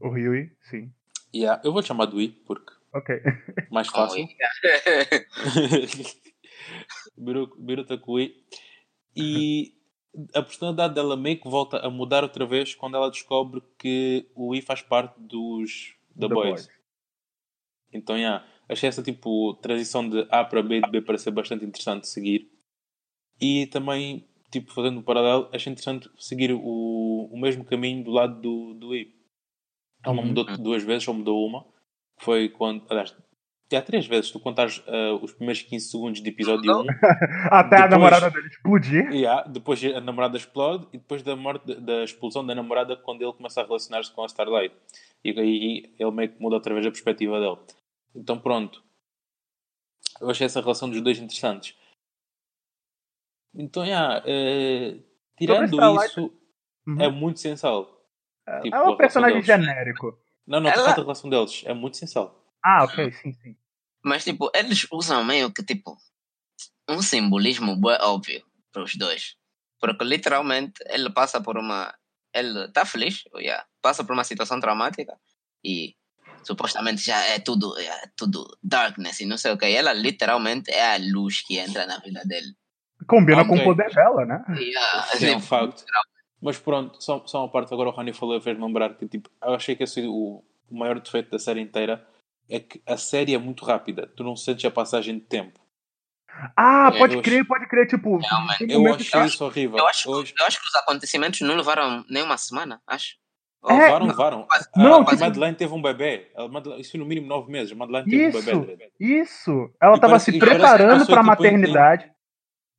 O Rui, sim. Yeah, eu vou chamar do I porque Ok. mais fácil. Biruta com o I. E a personalidade dela meio que volta a mudar outra vez quando ela descobre que o I faz parte dos The, The Boys. Boys. Então, yeah, achei essa tipo transição de A para B e de B para ser bastante interessante de seguir. E também, tipo, fazendo um paralelo, achei interessante seguir o, o mesmo caminho do lado do, do I. Ela não Uhum. mudou duas vezes, só mudou uma. Foi quando, aliás, há três vezes. Tu contares ah, os primeiros 15 segundos de episódio 1, Até a Depois- namorada dele explodir. há, depois a namorada explode, e depois da morte, da explosão da namorada, quando ele começa a relacionar-se com a Starlight. E aí ele meio que muda outra vez a perspectiva dele. Então pronto. Eu achei essa relação dos dois interessantes. Então, já, eh, tirando isso, Uhum. é muito sensal. Tipo, Ela é a um personagem genérico. Não, não, Ela- a relação deles é muito sensal. Ah, ok, sim, sim. Mas, tipo, eles usam meio que, tipo, um simbolismo bem óbvio para os dois. Porque, literalmente, ele passa por uma... Ele tá feliz, yeah, passa por uma situação traumática e supostamente já é tudo, é tudo darkness e não sei o que. Ela, literalmente, é a luz que entra na vida dele. Combina com o poder dela, né? Yeah, Sim, é um tipo, facto. Mas pronto, só, só uma parte agora o Rani falou fez lembrar que tipo, eu achei que esse, o, o maior defeito da série inteira é que a série é muito rápida. Tu não sentes a passagem de tempo. Ah, É, pode crer, pode crer. Tipo, Realmente. tem Eu achei eu isso horrível. Eu acho, Hoje, eu acho que os acontecimentos não levaram nem uma semana, acho. oh, É, levaram, não- levaram. A- não, a, tipo- Madeleine teve um bebê. A Madeleine, isso foi no mínimo nove meses. A Madeleine teve Isso. um bebê. Isso. Ela E tava parece- se preparando passou, pra tipo, em- maternidade.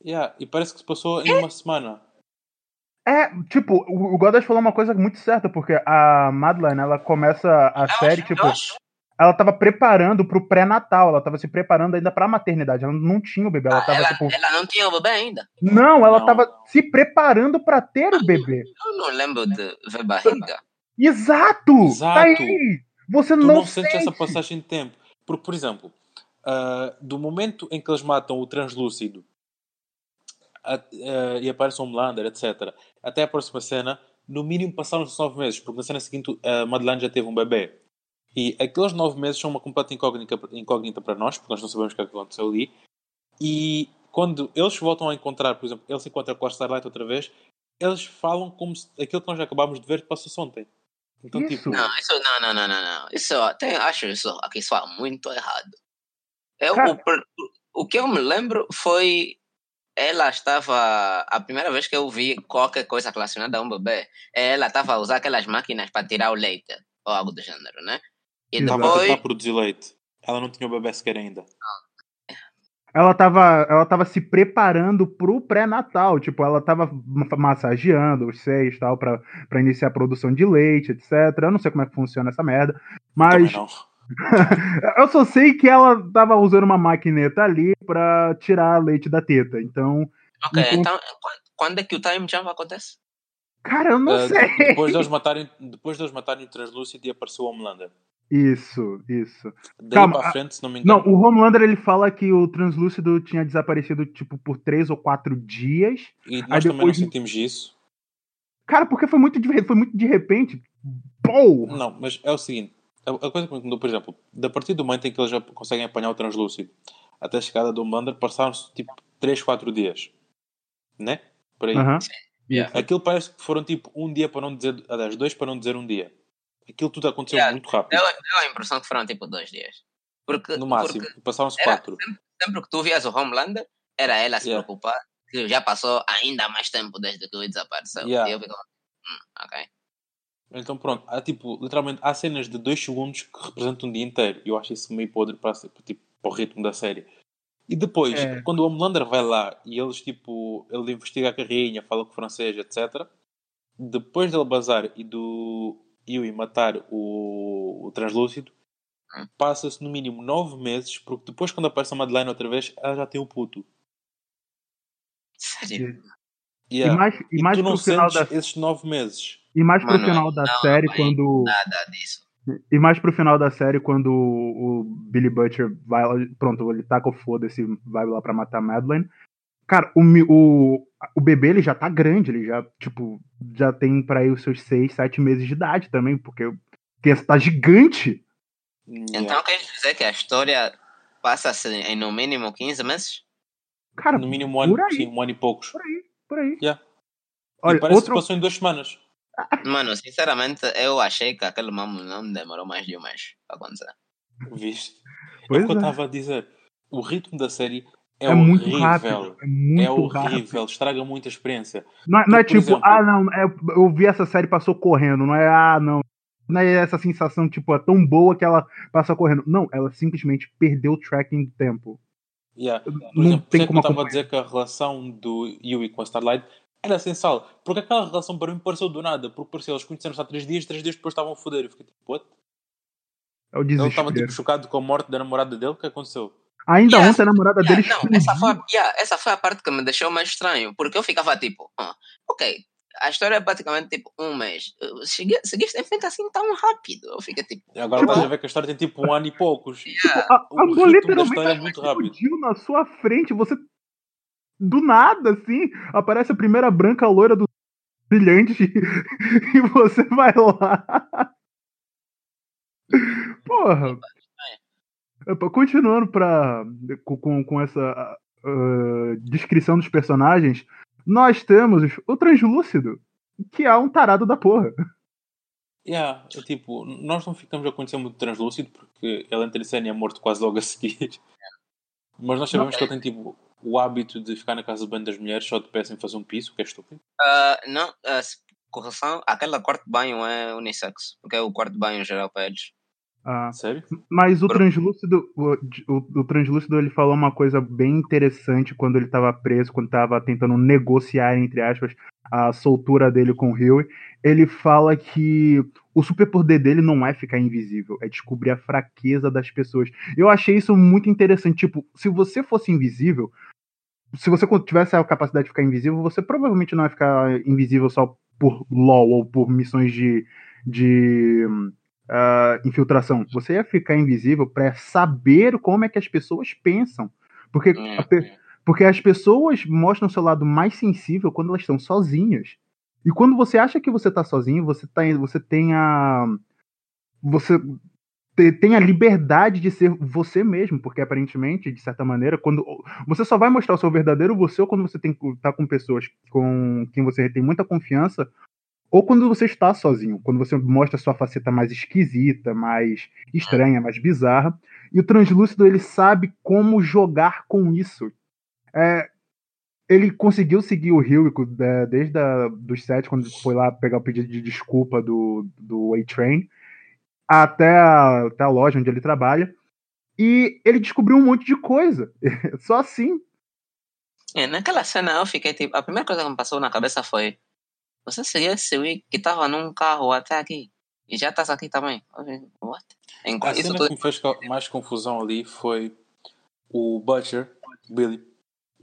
Yeah, e parece que se passou em uma semana. É, tipo, o Godas falou uma coisa muito certa, porque a Madeline, ela começa a Eu série, acho- tipo, ela tava preparando pro pré-natal, ela tava se preparando ainda pra maternidade, ela não tinha o bebê, ela Ah, tava, ela, tipo, ela não tinha o bebê ainda. não, ela Não. tava se preparando pra ter o bebê. Eu não lembro de ver barriga. Exato! Exato. Tá aí! Você Tu não, não, sentes sente. essa passagem de tempo. Porque, por exemplo, ah, do momento em que eles matam o translúcido a- ah, e aparece o Homelander, etc., até a próxima cena, no mínimo passaram-se nove meses, porque na cena seguinte a Madeleine já teve um bebê. E aqueles nove meses são uma completa incógnita, incógnita para nós, porque nós não sabemos o que é que aconteceu ali. E quando eles voltam a encontrar, por exemplo, ele se encontra com a Starlight outra vez, eles falam como se aquilo que nós já acabámos de ver passou-se ontem. Então, Isso. tipo, Não, isso não, não, não, não, não. Isso tem, acho isso aqui só muito errado. Eu, o, o que eu me lembro foi ela estava a primeira vez que eu vi qualquer coisa relacionada a um bebê, ela estava a usar aquelas máquinas para tirar o leite ou algo do gênero, né? E Exato. estava a depois tentar produzir leite. Ela não tinha o bebê sequer ainda. Ela tava, ela tava se preparando pro pré-natal, tipo, ela tava ma- massageando os seios e tal, pra, pra iniciar a produção de leite, etc. Eu não sei como é que funciona essa merda, mas Também não. eu só sei que ela tava usando uma maquineta ali pra tirar leite da teta. Então, Ok, Então- então quando, é que o time jump acontece? cara, eu não Ah, sei. Depois deles matarem, depois deles matarem o Translúcido e apareceu o Homelander. Isso, isso. Daí Calma, para a- a frente, se não me Não, engano. o Homelander ele fala que o translúcido tinha desaparecido tipo por três ou quatro dias. E nós também não depois- sentimos isso. Cara, porque foi muito de, foi muito de repente. Pou! Não, mas é o seguinte. A, coisa que me incomodou, por exemplo, da partir do momento em que eles já conseguem apanhar o Translúcido até a chegada do Homelander, passaram-se tipo 3, 4 dias. Né? Por aí. Aham. Yeah. Aquilo parece que foram tipo um dia para não dizer. Aliás, dois para não dizer um dia. Aquilo tudo aconteceu Yeah, muito rápido. Deu, deu a impressão que foram tipo dois dias. Porque, No máximo. Passaram-se 4. sempre, sempre que tu vias o Homelander, era ela a se Yeah. preocupar que já passou ainda mais tempo desde que ele desapareceu. Yeah. E eu fico, hum, ok. Então pronto, há tipo, literalmente, há cenas de 2 segundos que representam um dia inteiro. E eu acho isso meio podre para, tipo, para o ritmo da série. E depois, É. quando o Homelander vai lá e eles, tipo, ele investiga a carrinha, fala com o francês, etc. Depois dele bazar e do Yui matar o, o translúcido, Hum. passa-se no mínimo 9 meses, porque depois quando aparece a Madeleine outra vez, ela já tem o puto. Sério. Yeah. E mais, e mais tu não sentes da, esses 9 meses. E mais pro Mano, final da não, série, aí- quando. Nada disso. E mais pro final da série, quando o, Billy Butcher vai lá. Pronto, ele taca o foda-se vai lá pra matar a Madeline. Cara, o, o, o bebê ele já tá grande, ele já, tipo, já tem pra aí os seus 6, 7 meses de idade também, porque o texto tá gigante. Então quer dizer que a história passa-se em no mínimo 15 meses? Cara, no mínimo um ano, por aí. sim, um ano e poucos. por aí. Yeah. Olha, e parece outro, que passou em duas semanas. Mano, sinceramente, eu achei que aquele mamo não demorou mais de um mês para acontecer. Viste? É Pois o que eu é. estava a dizer. O ritmo da série é, é muito horrível. rápido. É muito é horrível, rápido. estraga muita experiência. Não, é- não é Por tipo, exemplo- ah, não, é, eu vi essa série passou correndo, não é, ah, não. não é essa sensação, tipo, é tão boa que ela passa correndo. Não, ela simplesmente perdeu o tracking do tempo. Yeah. Por Não exemplo, tem é como eu estava a dizer que a relação do Yui com a Starlight era essencial. Porque aquela relação para mim pareceu do nada. Porque pareceu, eles conheceram-se há três dias, três dias depois estavam a foder. Eu fiquei tipo, what? É o Ele estava tipo chocado com a morte da namorada dele. O que aconteceu? Ainda Yeah, ontem a namorada Yeah, dele não, essa foi, a, yeah, essa foi a parte que me deixou mais estranho, porque eu ficava tipo, ah, ok, a história é praticamente tipo um mês. Cheguei- Seguiste em frente assim tão rápido. Eu fiquei tipo, E agora Tipo- estás a ver que a história tem tipo um ano e poucos. yeah, A, O a ritmo boa da literalmente é muito rápido. explodiu na sua frente. Você. Do nada, assim, aparece a primeira branca loira do brilhante e você vai lá. Porra. Opa, Continuando pra, com, com, essa ah, descrição dos personagens, nós temos o Translúcido, que é um tarado da porra. Yeah, é tipo, nós não ficamos a conhecer muito translúcido porque ele entra em cena e é morto quase logo a seguir. Mas nós sabemos que ele tem tipo o hábito de ficar na casa de banho das mulheres só de peçam fazer um piso, que é estúpido. ah, não, correção, aquela quarto de banho é unissex, porque é o quarto de banho geral para eles. Ah, Sério? Mas o Por- translúcido, o, o, o translúcido ele falou uma coisa bem interessante quando ele estava preso, quando estava tentando negociar entre aspas a soltura dele com o Rio. Ele fala que o superpoder dele não é ficar invisível, é descobrir a fraqueza das pessoas. Eu achei isso muito interessante. Tipo, se você fosse invisível, se você tivesse a capacidade de ficar invisível, você provavelmente não ia ficar invisível só por LOL ou por missões de, de ah, infiltração. Você ia ficar invisível para saber como é que as pessoas pensam. Porque, a pe- porque as pessoas mostram seu lado mais sensível quando elas estão sozinhas. E quando você acha que você tá sozinho, você, tá, você tem a. Você tem a liberdade de ser você mesmo, porque aparentemente, de certa maneira, quando você só vai mostrar o seu verdadeiro você ou quando você tem tá com pessoas com quem você tem muita confiança, ou quando você está sozinho, quando você mostra a sua faceta mais esquisita, mais estranha, mais bizarra. E o translúcido ele sabe como jogar com isso. É, ele conseguiu seguir o Hilrico é, desde a, dos sete, quando foi lá pegar o pedido de desculpa do, do A-Train, até a, até a loja onde ele trabalha. E ele descobriu um monte de coisa. Só assim. É, naquela cena eu fiquei tipo, a primeira coisa que me passou na cabeça foi: você seria esse Wick que estava num carro até aqui e já estás aqui também? What? A Enquanto isso cena tudo. que me fez mais confusão ali foi o Butcher, Billy.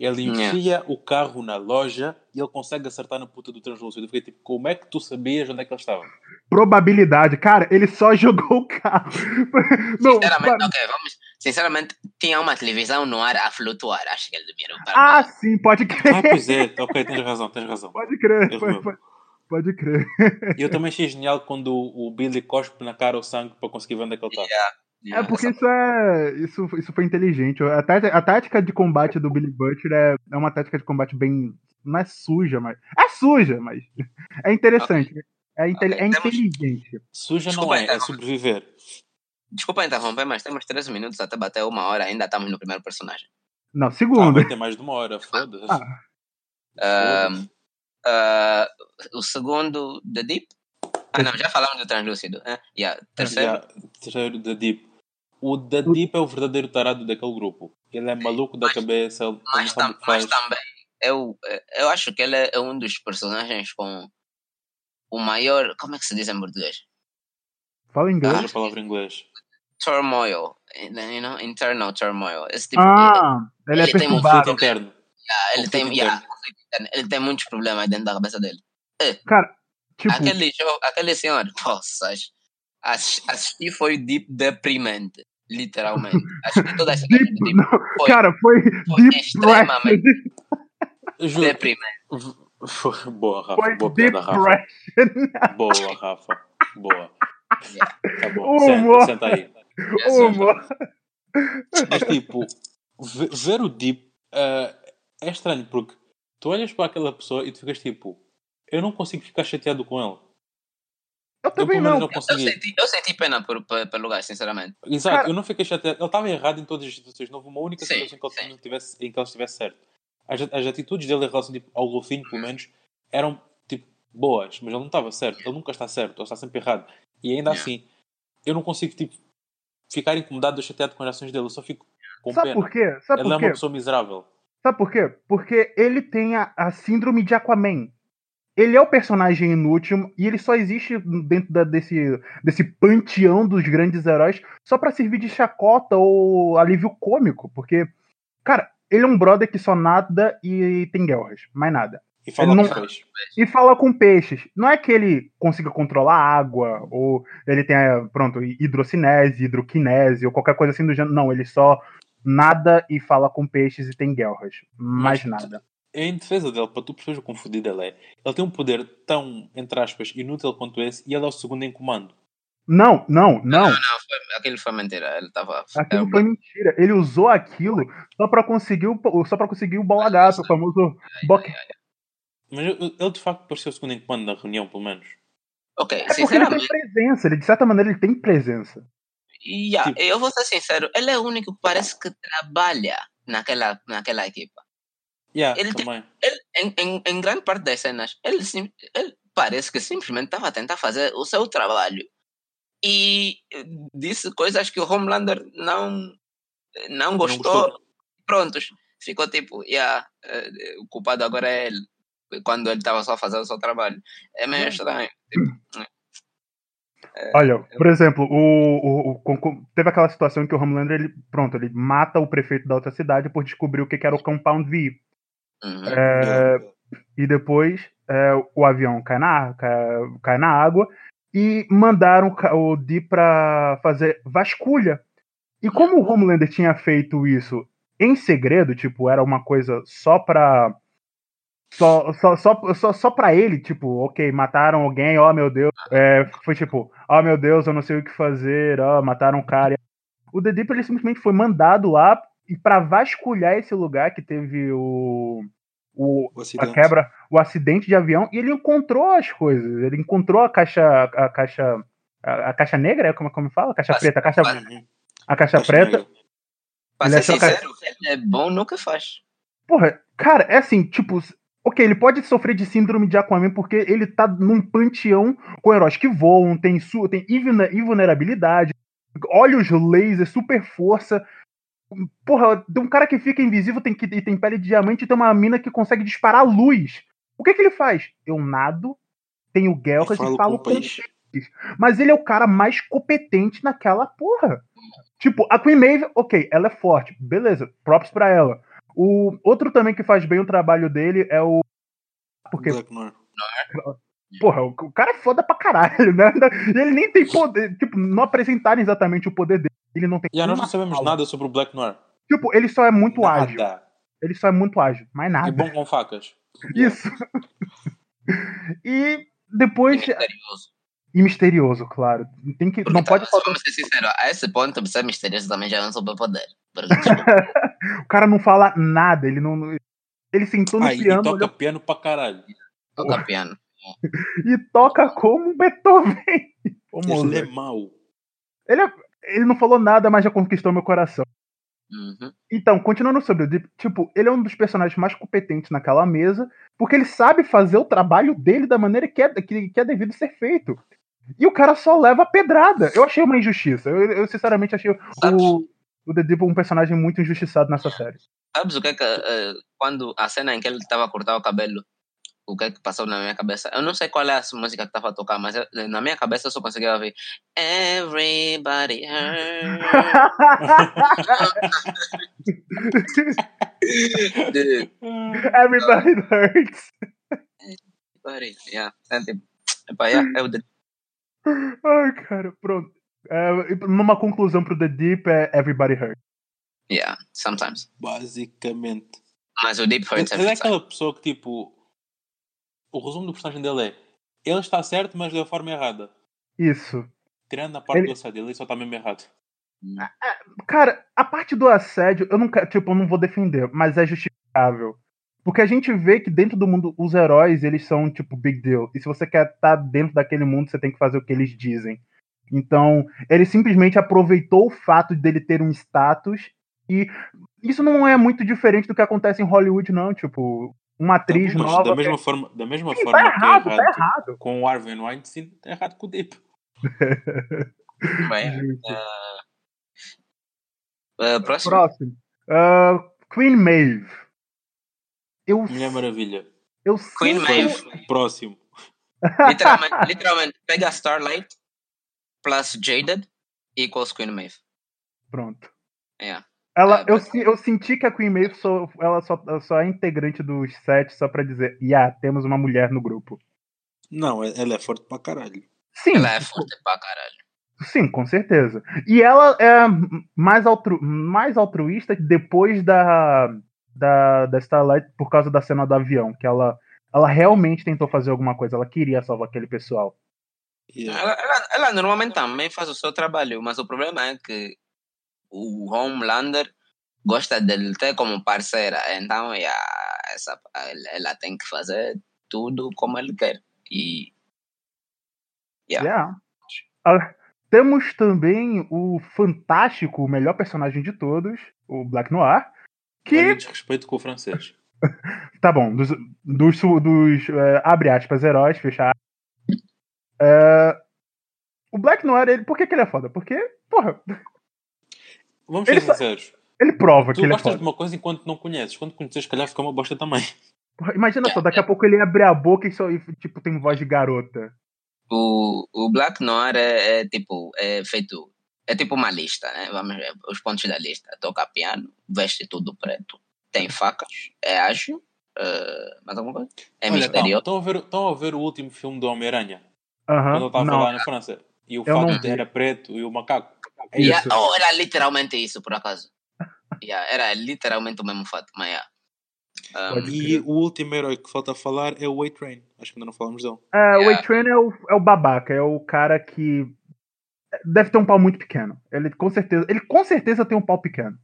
Ele Yeah. enfia o carro na loja e ele consegue acertar na puta do translúcido. Eu fiquei tipo, como é que tu sabias onde é que ele estava? Probabilidade. Cara, ele só jogou o carro. Não, Sinceramente, para- ok, vamos. Sinceramente, tinha uma televisão no ar a flutuar. Acho que ele devia Ah, sim, pode crer. Ah, pois é, ok, tens razão, tens razão. Pode crer. Pode, pode- pode crer. E eu também achei genial quando o Billy cospe na cara o sangue para conseguir ver onde é que ele está. É porque isso é. Isso, isso foi inteligente. A, tá- a tática de combate do Billy Butcher é, é uma tática de combate bem. Não é suja, mas. É suja, mas. É interessante. É, inte- Ok, é temos- inteligente. Suja Desculpa, não é, é sobreviver. Desculpa interromper, mas temos 13 minutos até bater uma hora. Ainda estamos no primeiro personagem. Não, Ah, segundo. vai ter mais de uma hora, foda-se. Ah. Ahm, ah, o segundo, The Deep. Ah, não, já falamos do Translúcido. É? Yeah. Terceiro, Yeah, terceiro, The Deep. O The Deep é o verdadeiro tarado daquele grupo. Ele é maluco da cabeça, ele ele não mas, sabe tam, o que faz. mas também, eu, eu acho que ele é um dos personagens com o maior. Como é que se diz em português? Fala inglês. Arranja a palavra em inglês. Turmoil. You know, internal turmoil. Esse tipo, Ah, ele é ele tem um. Conflito interno. Ah, ele, tem, yeah, interno. ele tem muitos problemas dentro da cabeça dele. Cara, tipo. Aquele, jogo, aquele senhor, nossa, ass- assistir foi deep deprimente, literalmente. Acho que toda a gente Deep, deep, não, foi- cara, foi foi deep extremamente Juro. deprimente. Boa, Rafa. Foi Boa piada, Rafa. Boa, Rafa. Boa. Yeah. Tá bom. Senta, senta aí. Humor. Mas tipo, ve- ver o Deep eh, é estranho porque tu olhas para aquela pessoa e tu ficas tipo, eu não consigo ficar chateado com ele. Eu Eu também pelo menos não. não Eu consegui. senti, eu senti pena por, por- pelo lugar, sinceramente. Exato, Cara- eu não fiquei chateado. Ele estava errado em todas as situações. Não houve uma única Sim, situação que ele, tivesse, em que ele estivesse certo. As, as atitudes dele em relação tipo, ao golfinho, pelo menos, eram tipo boas, mas ele não estava certo. Ele nunca está certo, ele está sempre errado. E ainda Yeah. assim, eu não consigo tipo, ficar incomodado ou chateado com as ações dele. Eu só fico com Sabe pena. por quê? Sabe Ele por é quê? uma pessoa miserável. Sabe por quê? Porque ele tem a, a síndrome de Aquaman. Ele é o personagem inútil e ele só existe dentro da- desse, desse panteão dos grandes heróis só pra servir de chacota ou alívio cômico. Porque, cara, ele é um brother que só nada e tem guerras, mais nada. E fala com não- peixes. E fala com peixes. Não é que ele consiga controlar a água, ou ele tenha, pronto, hidrocinese, hidroquinese, ou qualquer coisa assim do gênero. Não, ele só nada e fala com peixes e tem guerras. Mais nada. Em defesa dele, para tu perceberes o confundido ele é, ele tem um poder tão, entre aspas, inútil quanto esse e ele é o segundo em comando. Não, não, não. Não, foi, aquilo foi mentira. Ele estava. Aquilo foi mentira. Ele usou aquilo só pra conseguir o, só pra conseguir o bola gato, o famoso boque. Mas ele de facto pareceu o segundo em comando na reunião, pelo menos. Ok, É porque ele tem sinceramente, presença. Ele, de certa maneira, ele tem presença. yeah, Tipo- eu vou ser sincero, ele é o único que parece que trabalha naquela, naquela equipa. Yeah, Ele também. Ele, em, em, em grande parte das cenas, ele, sim- ele parece que simplesmente estava a tentar fazer o seu trabalho. E disse coisas que o Homelander não, não gostou. gostou. Prontos. Ficou tipo, yeah, o culpado agora é ele. Quando ele estava só a fazer o seu trabalho. É meio estranho. Tipo, Olha, por exemplo, o, o- o- teve aquela situação em que o Homelander, ele, pronto, ele mata o prefeito da outra cidade por descobrir o que, que era o Compound V. uhum. É, e depois é, o avião cai na, cai, cai na água e mandaram o o Dee pra fazer vasculha. E como o Homelander tinha feito isso em segredo, tipo, era uma coisa só pra. Só, só, só, só, só pra ele, tipo, ok, mataram alguém, ó meu Deus. É, foi tipo, ó meu Deus, eu não sei o que fazer, ó, mataram um cara. O The Deep ele simplesmente foi mandado lá e pra vasculhar esse lugar que teve o. o O a acidente. quebra, o acidente de avião, e ele encontrou as coisas. Ele encontrou a caixa. A caixa. A, a caixa negra, é como, como fala? A caixa Caixa- preta, a caixa, Uhum. a caixa Caixa preta. negra. Que- sincero, ele é bom que faz. Porra, cara, é assim, tipo. Ok, ele pode sofrer de síndrome de Aquaman porque ele tá num panteão com heróis que voam, tem, su tem invulne- invulnerabilidade, olhos laser, super força. Porra, tem um cara que fica invisível, tem, que, e tem pele de diamante e tem uma mina que consegue disparar luz. O que que ele faz? Eu nado, tenho guerras Falo e falo com com peixe. mas ele é o cara mais competente naquela porra. Tipo, a Queen Maeve, ok, ela é forte, beleza, props pra ela. O outro também que faz bem o trabalho dele é o. Porque, porra, o o cara é foda pra caralho, né? Ele nem tem poder. Tipo, não apresentaram exatamente o poder dele. Ele não tem. E nós não sabemos fala. nada sobre o Black Noir. Tipo, ele só é muito ágil. Nada. Ele só é muito ágil, mais É nada. bom com facas. Isso. e depois. Misterioso. E misterioso, claro. Tem que. Porque Não tá, pode faltar. Vamos ser sinceros, a esse ponto, ser misterioso também já é um superpoder. O cara não fala nada, ele não. Ele sentou no e piano, toca olhou piano pra caralho. toca piano. e toca como um Beethoven. Ele é mau. Ele, é- ele não falou nada, mas já conquistou meu coração. Uhum. Então, continuando sobre o Deep, tipo, ele é um dos personagens mais competentes naquela mesa, porque ele sabe fazer o trabalho dele da maneira que é, que, que é devido ser feito. E o cara só leva a pedrada. Eu achei uma injustiça. Eu, eu, sinceramente achei o, o The Deep um personagem muito injustiçado nessa série. Sabes o que é que, eh, quando a cena em que ele estava a cortar o cabelo, o que é que passou na minha cabeça? Eu não sei qual é a música que estava a tocar, mas eu- na minha cabeça eu só conseguia ouvir Everybody Hurt. De- Everybody hurts. Everybody, yeah. É tipo, epá, yeah, é o de- Ai, cara, pronto. É, numa conclusão pro The Deep é Everybody hurts. yeah, sometimes. Basicamente. Mas o Deep Hurts é é aquela pessoa que, tipo. O resumo do personagem dele é. Ele está certo, mas da forma errada. Isso. Tirando a parte Ele- do assédio, ele só está mesmo errado. Cara, a parte do assédio, eu não tipo, eu não vou defender, mas é justificável. Porque a gente vê que dentro do mundo, os heróis, eles são, tipo, big deal. E se você quer estar dentro daquele mundo, você tem que fazer o que eles dizem. Então, ele simplesmente aproveitou o fato dele ter um status e isso não é muito diferente do que acontece em Hollywood, não. Tipo, uma atriz Tá mas nova. da mesma forma, da mesma Sim, forma tá que é errado, tá errado errado. com o Harvey Weinstein, é errado com o Deep. Bem, Justo. ah, próximo. Próximo. Ah, Queen Maeve. Eu, Mulher Maravilha. eu Queen Maeve. Próximo. Literalmente, literalmente, pega Starlight plus Jaded equals Queen Maeve. Pronto. Yeah. Ela, É, eu, eu senti que a Queen Maeve só, ela só, ela só é integrante dos sete só pra dizer, yeah, temos uma mulher no grupo. Não, ela é forte pra caralho. Sim, Ela é forte pra caralho. sim, com certeza. E ela é mais, altru, mais altruísta depois da, da, da Starlight por causa da cena do avião, que ela, ela realmente tentou fazer alguma coisa, ela queria salvar aquele pessoal. Yeah. Ela, ela, ela normalmente também faz o seu trabalho, mas o problema é que o Homelander gosta dele ter como parceira, então yeah, essa, ela- tem que fazer tudo como ele quer. E Yeah. Yeah. Ah, temos também o fantástico, o melhor personagem de todos, o Black Noir, que o desrespeito com o francês. Tá bom, dos, dos, dos é, abre aspas, heróis, fecha aspas. É, o Black Noir, ele, por que, que ele é foda? Porque, porra, Vamos Ele ser só- sinceros. ele prova que Tu ele é gostas de uma coisa enquanto não conheces. Quando conheces, calhar fica uma bosta também. Porra, imagina só, daqui a pouco ele abre a boca e só, tipo, tem voz de garota. o, o Black Noir é, é tipo, é feito, é tipo uma lista, né? Vamos ver, os pontos da lista. Toca piano, veste tudo preto, tem facas, é ágil, eh, mais alguma coisa? É Olha, misterioso. estão a, ver, estão a ver o último filme do Homem-Aranha? Aham, Quando ele estava lá na França. E o Eu fato era preto e o macaco. É Yeah, oh, era literalmente isso, por acaso. Yeah, era literalmente o mesmo fato, mas yeah. Um, E o último herói que falta falar é o Way-Train. Acho que ainda não falamos dele. É, o Yeah. A-Train é o, é o babaca, é o cara que deve ter um pau muito pequeno. Ele com certeza, ele com certeza tem um pau pequeno.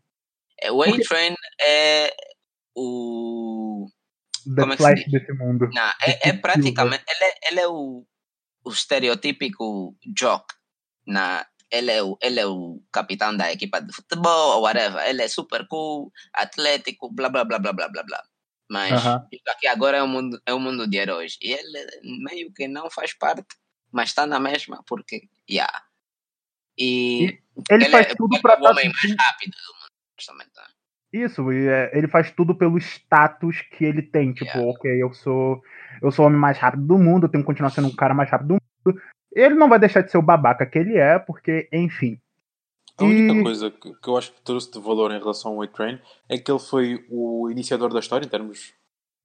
é, o A-Train é o. The Como é que se Flash diz? desse mundo. Não, é, é praticamente. Ele é, ele é o, o estereotípico jock. Na, ele, é o, ele é o capitão da equipa de futebol ou whatever. Ele é super cool, atlético, blá blá blá blá blá blá blá. Mas Aham. isso aqui agora é o mundo, é o mundo de heróis. E ele meio que não faz parte, mas está na mesma, porque. Yeah. E. Ele, faz é, tudo ele é o homem tá- mais rápido do mundo, justamente. né? Isso, e, é, ele faz tudo pelo status que ele tem. Tipo, Yeah. ok, eu sou eu sou o homem mais rápido do mundo, eu tenho que continuar sendo o cara mais rápido do mundo. Ele não vai deixar de ser o babaca que ele é, porque, enfim. A única E- coisa que, eu acho que trouxe de valor em relação ao Way-Train é que ele foi o iniciador da história, em termos.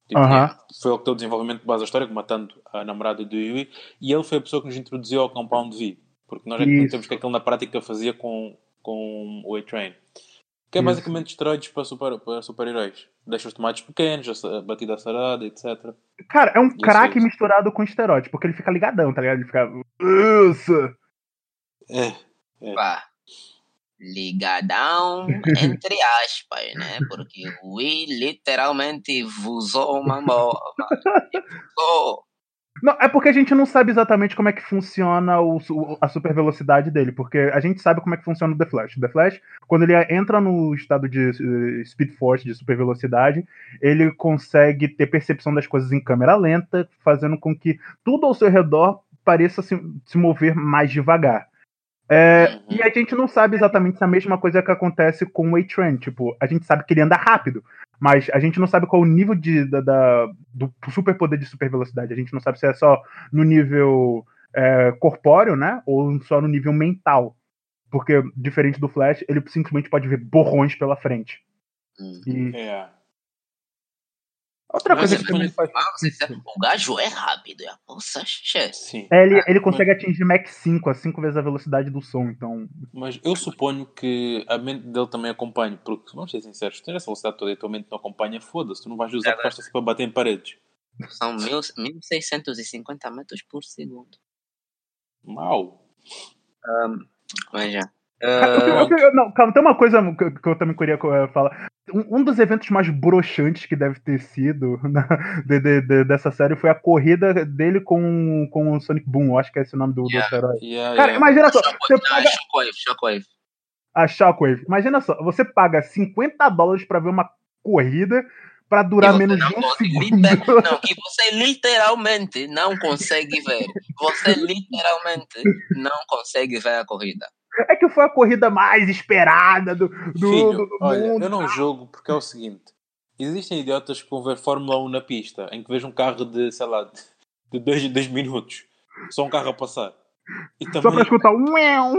Tipo, Aham. Foi ele que deu o desenvolvimento de base da história, matando a namorada do Yui, e ele foi a pessoa que nos introduziu ao Compound V. Porque nós é que não temos que aquilo na prática fazia com, com o Way-Train. Que é Isso. basicamente esteroides para, super, para super-heróis. Deixa os tomates pequenos, a batida sarada, etc. Cara, é um craque isso. misturado com esteroide, porque ele fica ligadão, tá ligado? Ele fica. Isso! É, Pá, ligadão entre aspas, né? Porque o Wii literalmente vusou uma bola. Não, é porque a gente não sabe exatamente como é que funciona o, a super velocidade dele, porque a gente sabe como é que funciona o The Flash. O The Flash, quando ele entra no estado de eh, Speed Force, de super velocidade, ele consegue ter percepção das coisas em câmera lenta, fazendo com que tudo ao seu redor pareça se, se mover mais devagar. É, Uhum. E a gente não sabe exatamente se é a mesma coisa que acontece com o A-Train. Tipo, a gente sabe que ele anda rápido, mas a gente não sabe qual o nível de, da, da- do superpoder de super velocidade. A gente não sabe se é só no nível é, corpóreo, né? Ou só no nível mental. Porque, diferente do Flash, ele simplesmente pode ver borrões pela frente. Hum. E é. Outra Mas coisa que também faz. O gajo é rápido. é. Nossa, che. Sim. É, ele, ele consegue atingir Mach 5, a 5 vezes a velocidade do som, então. Mas eu suponho que a mente dele também acompanha, porque vamos ser sinceros, se tens essa velocidade toda e a tua mente não acompanha, foda-se, tu não vais usar É porque vais para bater em paredes. São mil, 1650 metros por segundo. Mau. Mas já. Eu- Ah, eu- eu- não, calma, tem uma coisa que, que eu também queria eh, falar. Um, um dos eventos mais broxantes que deve ter sido na- de- de- de- dessa série foi a corrida dele com, com o Sonic Boom. Eu acho que é esse o nome do, do Yeah. outro herói. Yeah, Cara, yeah. imagina só, você não, é paga Shockwave, Shockwave. a Shockwave. Imagina só, você paga 50 dólares pra ver uma corrida pra durar menos de um consegue- segundo. liter- Não, que você literalmente não consegue ver. Você literalmente não consegue ver a corrida. É que foi a corrida mais esperada do, do, Filho, do- do olha, mundo. eu não jogo porque é o seguinte: existem idiotas que vão ver Fórmula 1 na pista, em que vejam um carro de, sei lá, de 2 minutos, só um carro a passar. E Só pra escutar um uéu.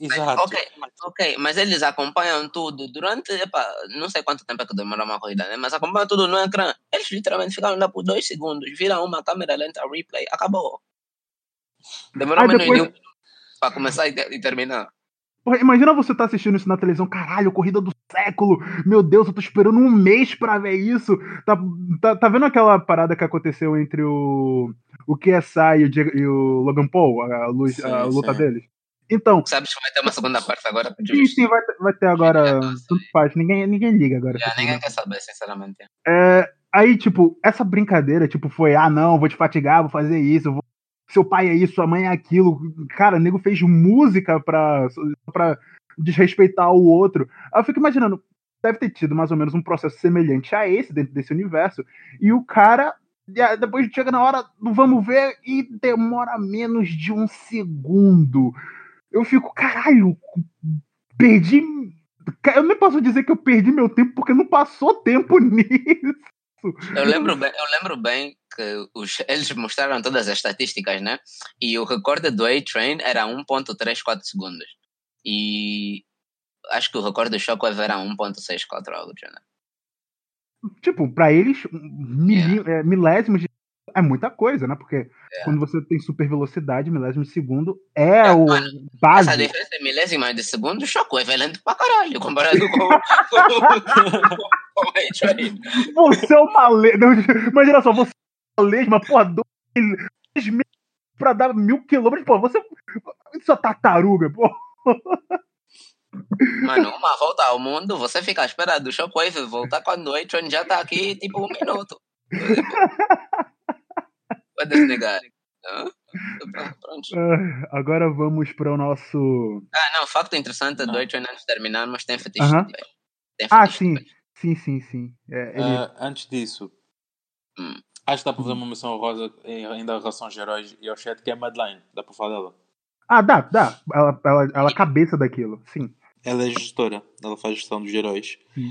Exato. Ok, mas, ok, mas eles acompanham tudo durante, epá, não sei quanto tempo é que demora uma corrida, né? Mas acompanham tudo no ecrã. Eles literalmente ficam lá por dois segundos, viram uma câmera lenta, replay, acabou. Demorou menos depois- de um para começar e, e terminar. Porra, Imagina você tá assistindo isso na televisão, caralho, corrida do século. Meu Deus, eu tô esperando um mês pra ver isso. Tá, tá, tá vendo aquela parada que aconteceu entre o, o KSI e o, Diego- e o Logan Paul, a, luz- a Sim, luta sim. deles? Então, Sabes que vai ter uma segunda parte agora? sim, sim, vai, ter- vai ter agora. Tanto faz, ninguém, ninguém liga agora. Já ninguém quer saber, sinceramente. É, aí, tipo, essa brincadeira, tipo, foi, ah, não, vou te fatigar, vou fazer isso, vou- seu pai é isso, sua mãe é aquilo. Cara, o nego fez música pra, pra desrespeitar o outro. Eu fico imaginando, deve ter tido mais ou menos um processo semelhante a esse dentro desse universo. E o cara, depois chega na hora do vamos ver e demora menos de um segundo. Eu fico, caralho, perdi. Eu nem posso dizer que eu perdi meu tempo porque não passou tempo nisso. Eu lembro bem, eu lembro bem que os, eles mostraram todas as estatísticas, né? E o recorde do A-Train era 1.34 segundos. E acho que o recorde do Shockwave era 1.64 algo do gênero. Tipo, pra eles, mili- é, milésimos de é muita coisa, né? Porque quando você tem super velocidade, milésimos de segundo é, É, o mano, base. Essa diferença de milésimas de segundo, o Shockwave é lento pra caralho comparado com, com, com o A-Train. Você é uma lesma. Imagina só, você é lesma, porra, dois, meses pra dar mil quilômetros, pô, você. Isso é tartaruga, pô. Mano, uma volta ao mundo, você fica à espera do Shockwave voltar quando o A-Train já tá aqui, tipo, um minuto. Pode negar. Hã? Pronto. Ah, Agora vamos para o nosso. Ah, não, facto interessante do Ah. A-Train antes de terminarmos, tem fetiche de velho. Tem Ah, fetiche sim. de velho. Sim, sim, sim. É, ele- Ah, antes disso, Hum. Acho que dá para fazer uma menção rosa ainda em relação aos heróis e ao chat, que é a Madeline. Dá para falar dela. Ah, dá, dá. Ela, ela, ela é a cabeça daquilo, sim. Ela é gestora, ela faz gestão dos heróis. Sim.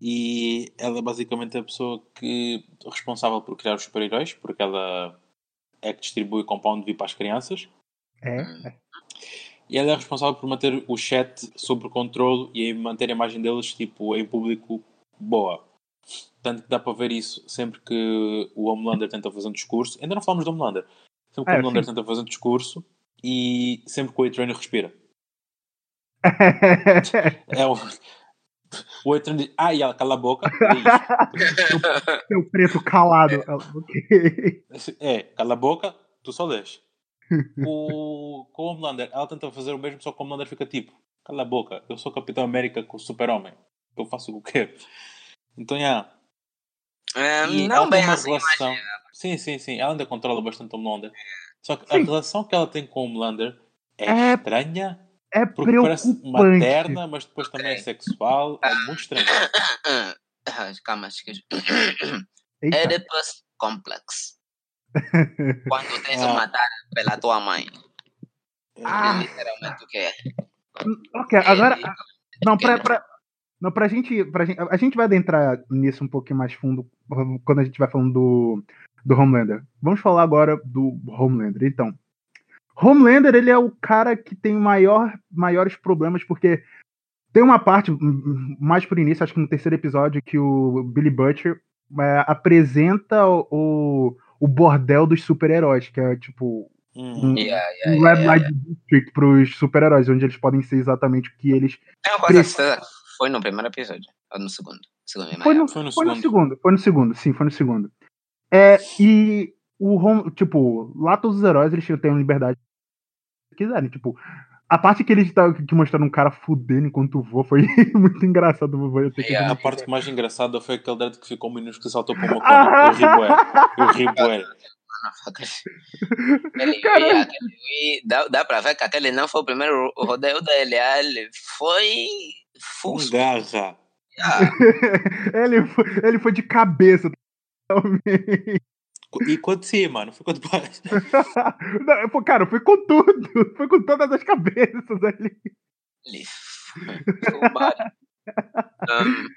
E ela é basicamente a pessoa que responsável por criar os super-heróis, porque ela é que distribui Compound V para as crianças. É. Hum. E ela é responsável por manter o chat sob controle e manter a imagem deles tipo, em público boa. Tanto que dá para ver isso sempre que o Homelander tenta fazer um discurso. Ainda não falamos do Homelander. Sempre que É, o Homelander sim. tenta fazer um discurso e sempre que o A-Train respira. É o... O A-Train diz, ah, e ela cala a boca. É. Seu preto calado. Ok. É, cala a boca, tu só lês. O, com o Homelander, ela tenta fazer o mesmo, só que o Homelander fica tipo, cala a boca, eu sou Capitão América com o Super-Homem. Eu faço o que quero. Então, yeah. É, E não bem tem uma assim, relação. Sim, sim, sim. Ela ainda controla bastante o Homelander. Só que a Sim. relação que ela tem com o Homelander é, É estranha, É porque parece preocupante. materna, mas depois também é sexual. É muito estranho. Calma, esqueci. Eita. Oedipus Complex. Quando tens Ah. uma tara pela tua mãe. Ah. É literalmente o que é. Ok, agora. Não, pra, pra, não, pra gente, pra gente. A gente vai adentrar nisso um pouquinho mais fundo quando a gente vai falando do, do Homelander. Vamos falar agora do Homelander. Então, Homelander, ele é o cara que tem maior, maiores problemas, porque tem uma parte, mais por início, acho que no terceiro episódio, que o Billy Butcher é, apresenta o, o, o bordel dos super-heróis, que é tipo Hum. um, Yeah, um yeah, Red yeah, Light District pros super-heróis, onde eles podem ser exatamente o que eles quase certeza que foi no primeiro episódio. Ou no segundo. Segundo Foi no, Foi no foi no segundo. segundo, foi no segundo, sim, foi no segundo. É, e o Hom- tipo, lá todos os heróis eles têm liberdade se quiserem, tipo, a parte que eles tá, que mostraram um cara fudendo enquanto voa foi muito engraçado, eu ter que Yeah. A parte mais engraçada foi aquele dedo que ficou minúsculo que saltou para uma cona. Eu ri bué. Eu ri bué. Aquele Wii, dá, dá pra ver que aquele não foi o primeiro rodeio dele. ah, Ele foi Full garra. Ah, ele, foi, ele foi de cabeça. totalmente. E quanto cima, mano? Foi quanto baixo? Não, pô, cara, foi com tudo. Foi com todas as cabeças ali. Mário. Um,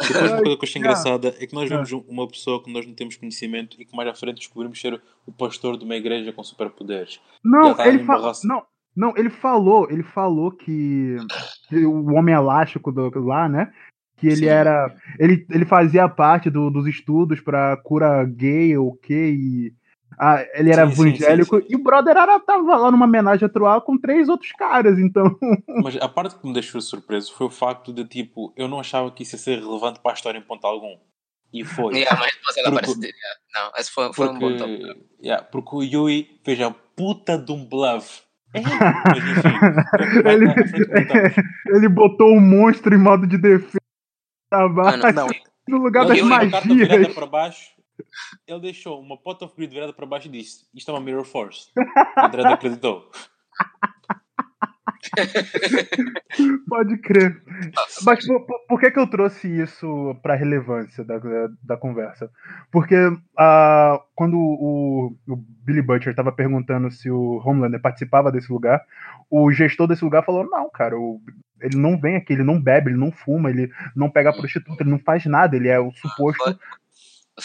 Depois uma coisa que eu achei Ai, engraçada é que nós Ah. vemos um- uma pessoa que nós não temos conhecimento e que mais à frente descobrimos ser o pastor de uma igreja com superpoderes. Não, ele em fa... barraça. não, não, ele falou, ele falou que, que o homem elástico do, lá, né? Que ele Sim. era, ele, ele fazia parte do- dos estudos pra cura gay ou que e ah, ele era Sim, evangélico sim, sim. e o brother era, tava lá numa homenagem atual com três outros caras, então Mas a parte que me deixou surpreso foi o facto de, tipo, eu não achava que isso ia ser relevante para a história em ponto algum. E foi. yeah, mas depois ela Porque- aparece. Não, esse foi, foi um bom top. Porque, yeah, porque o Yui fez a puta de um bluff. É, mas enfim, vai- Ele- ele botou um monstro em modo de defesa Mano, Não, no lugar das magias. para baixo. Ele deixou uma pot of grid virada para baixo e disse: Isto é uma Mirror Force. O André acreditou. Pode crer. Nossa, Mas por, por- que, que eu trouxe isso para relevância da, da conversa? Porque ah, quando o, o Billy Butcher estava perguntando se o Homelander participava desse lugar, o gestor desse lugar falou: não, cara, o- ele não vem aqui, ele não bebe, ele não fuma, ele não pega prostituta, ele não faz nada, ele é o suposto. Foi-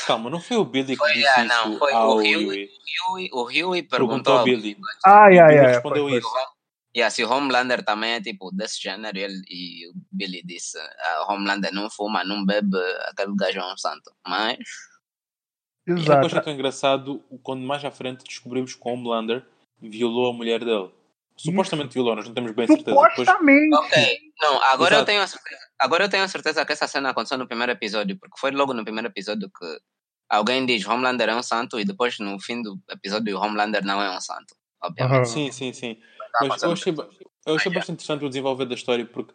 Calma, não foi o Billy que Foi, disse ah, isso não, foi o ao Huey. Yui? Huey- o Huey Perguntou perguntou ao Billy. O ai, Billy ai. respondeu foi- foi. Isso. Yeah, se o Homelander também é tipo desse gênero, ele, e o Billy disse: Homelander não fuma, não bebe, aquele gajo é um santo. Mas, E eu Exato. achei tão engraçado quando mais à frente descobrimos que o Homelander violou a mulher dele. Supostamente violou, nós não temos bem certeza. Depois, Supostamente. ok, não, agora eu Exato. tenho a certeza. Agora eu tenho a certeza que essa cena aconteceu no primeiro episódio, porque foi logo no primeiro episódio que alguém diz Homelander é um santo e depois no fim do episódio o Homelander não é um santo. Obviamente. Aham. sim, sim, sim. Tá Mas eu achei, eu achei bastante interessante o desenvolver da história porque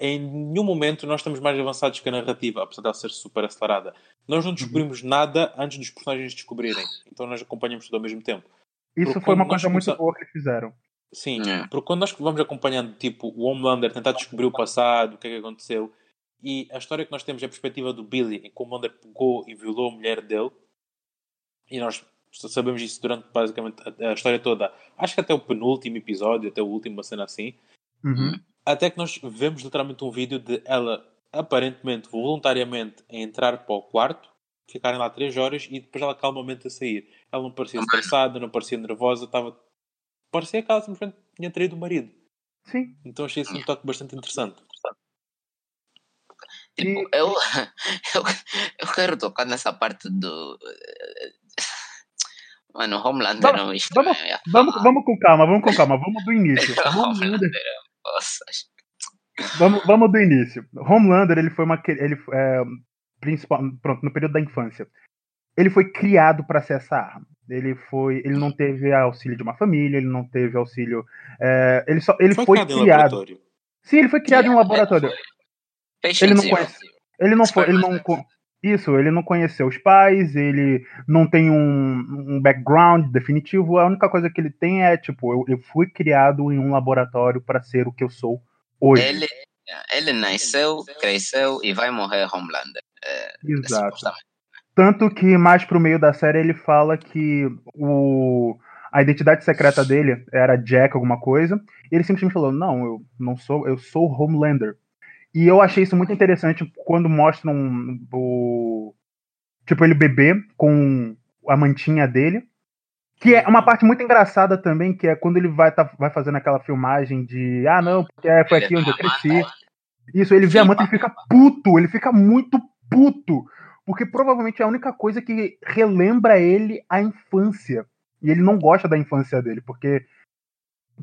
em nenhum momento nós estamos mais avançados que a narrativa, apesar dela ser super acelerada. Nós Uhum. não descobrimos nada antes dos personagens descobrirem. Então nós acompanhamos tudo ao mesmo tempo. Isso Porque foi uma coisa muito boa que eles fizeram. Sim, É. porque quando nós vamos acompanhando tipo, o Homelander tentar descobrir o passado, o que é que aconteceu, e a história que nós temos é a perspectiva do Billy, em que o Homelander pegou e violou a mulher dele, e nós sabemos isso durante basicamente a, a história toda. Acho que até o penúltimo episódio, até o último, uma cena assim. Uhum. Até que nós vemos literalmente um vídeo de ela aparentemente, voluntariamente, a entrar para o quarto, ficarem lá três horas e depois ela calmamente a sair. Ela não parecia estressada, não parecia nervosa, estava. Parecia que ela simplesmente tinha traído o marido. Sim. Então achei isso um toque bastante interessante. Tipo, eu, eu, eu quero tocar nessa parte do. Mano, Homelander Vamos- não isto vamos- é- Vamos, vamos com calma, vamos com calma, vamos do início. Homelander, é. Nossa, vamos, vamos do início. Homelander, ele foi uma. Ele, é, principal, pronto, no período da infância. Ele foi criado para ser essa arma. Ele foi. Ele não teve auxílio de uma família, ele não teve auxílio. é, ele só, ele foi, criado em criado. laboratório. Sim, ele foi criado em um laboratório. Peixe Ele não conhece. Ele não foi. Ele não, isso, ele não conheceu os pais, ele não tem um, um background definitivo. A única coisa que ele tem é, tipo, eu, eu fui criado em um laboratório para ser o que eu sou hoje. Ele, ele nasceu, cresceu e vai morrer Homelander. É, Exato. Tanto que mais pro meio da série ele fala que o, a identidade secreta dele era Jack alguma coisa. E ele simplesmente falou: Não, eu não sou, eu sou Homelander. E eu achei isso muito interessante quando mostram o. Tipo, ele bebê com a mantinha dele. Que é uma parte muito engraçada também, que é quando ele vai, tá, vai fazendo aquela filmagem de ah, não, porque foi aqui onde eu cresci. Isso, ele vê a manta e fica puto, ele fica muito puto. Porque provavelmente é a única coisa que relembra ele a infância. E ele não gosta da infância dele, porque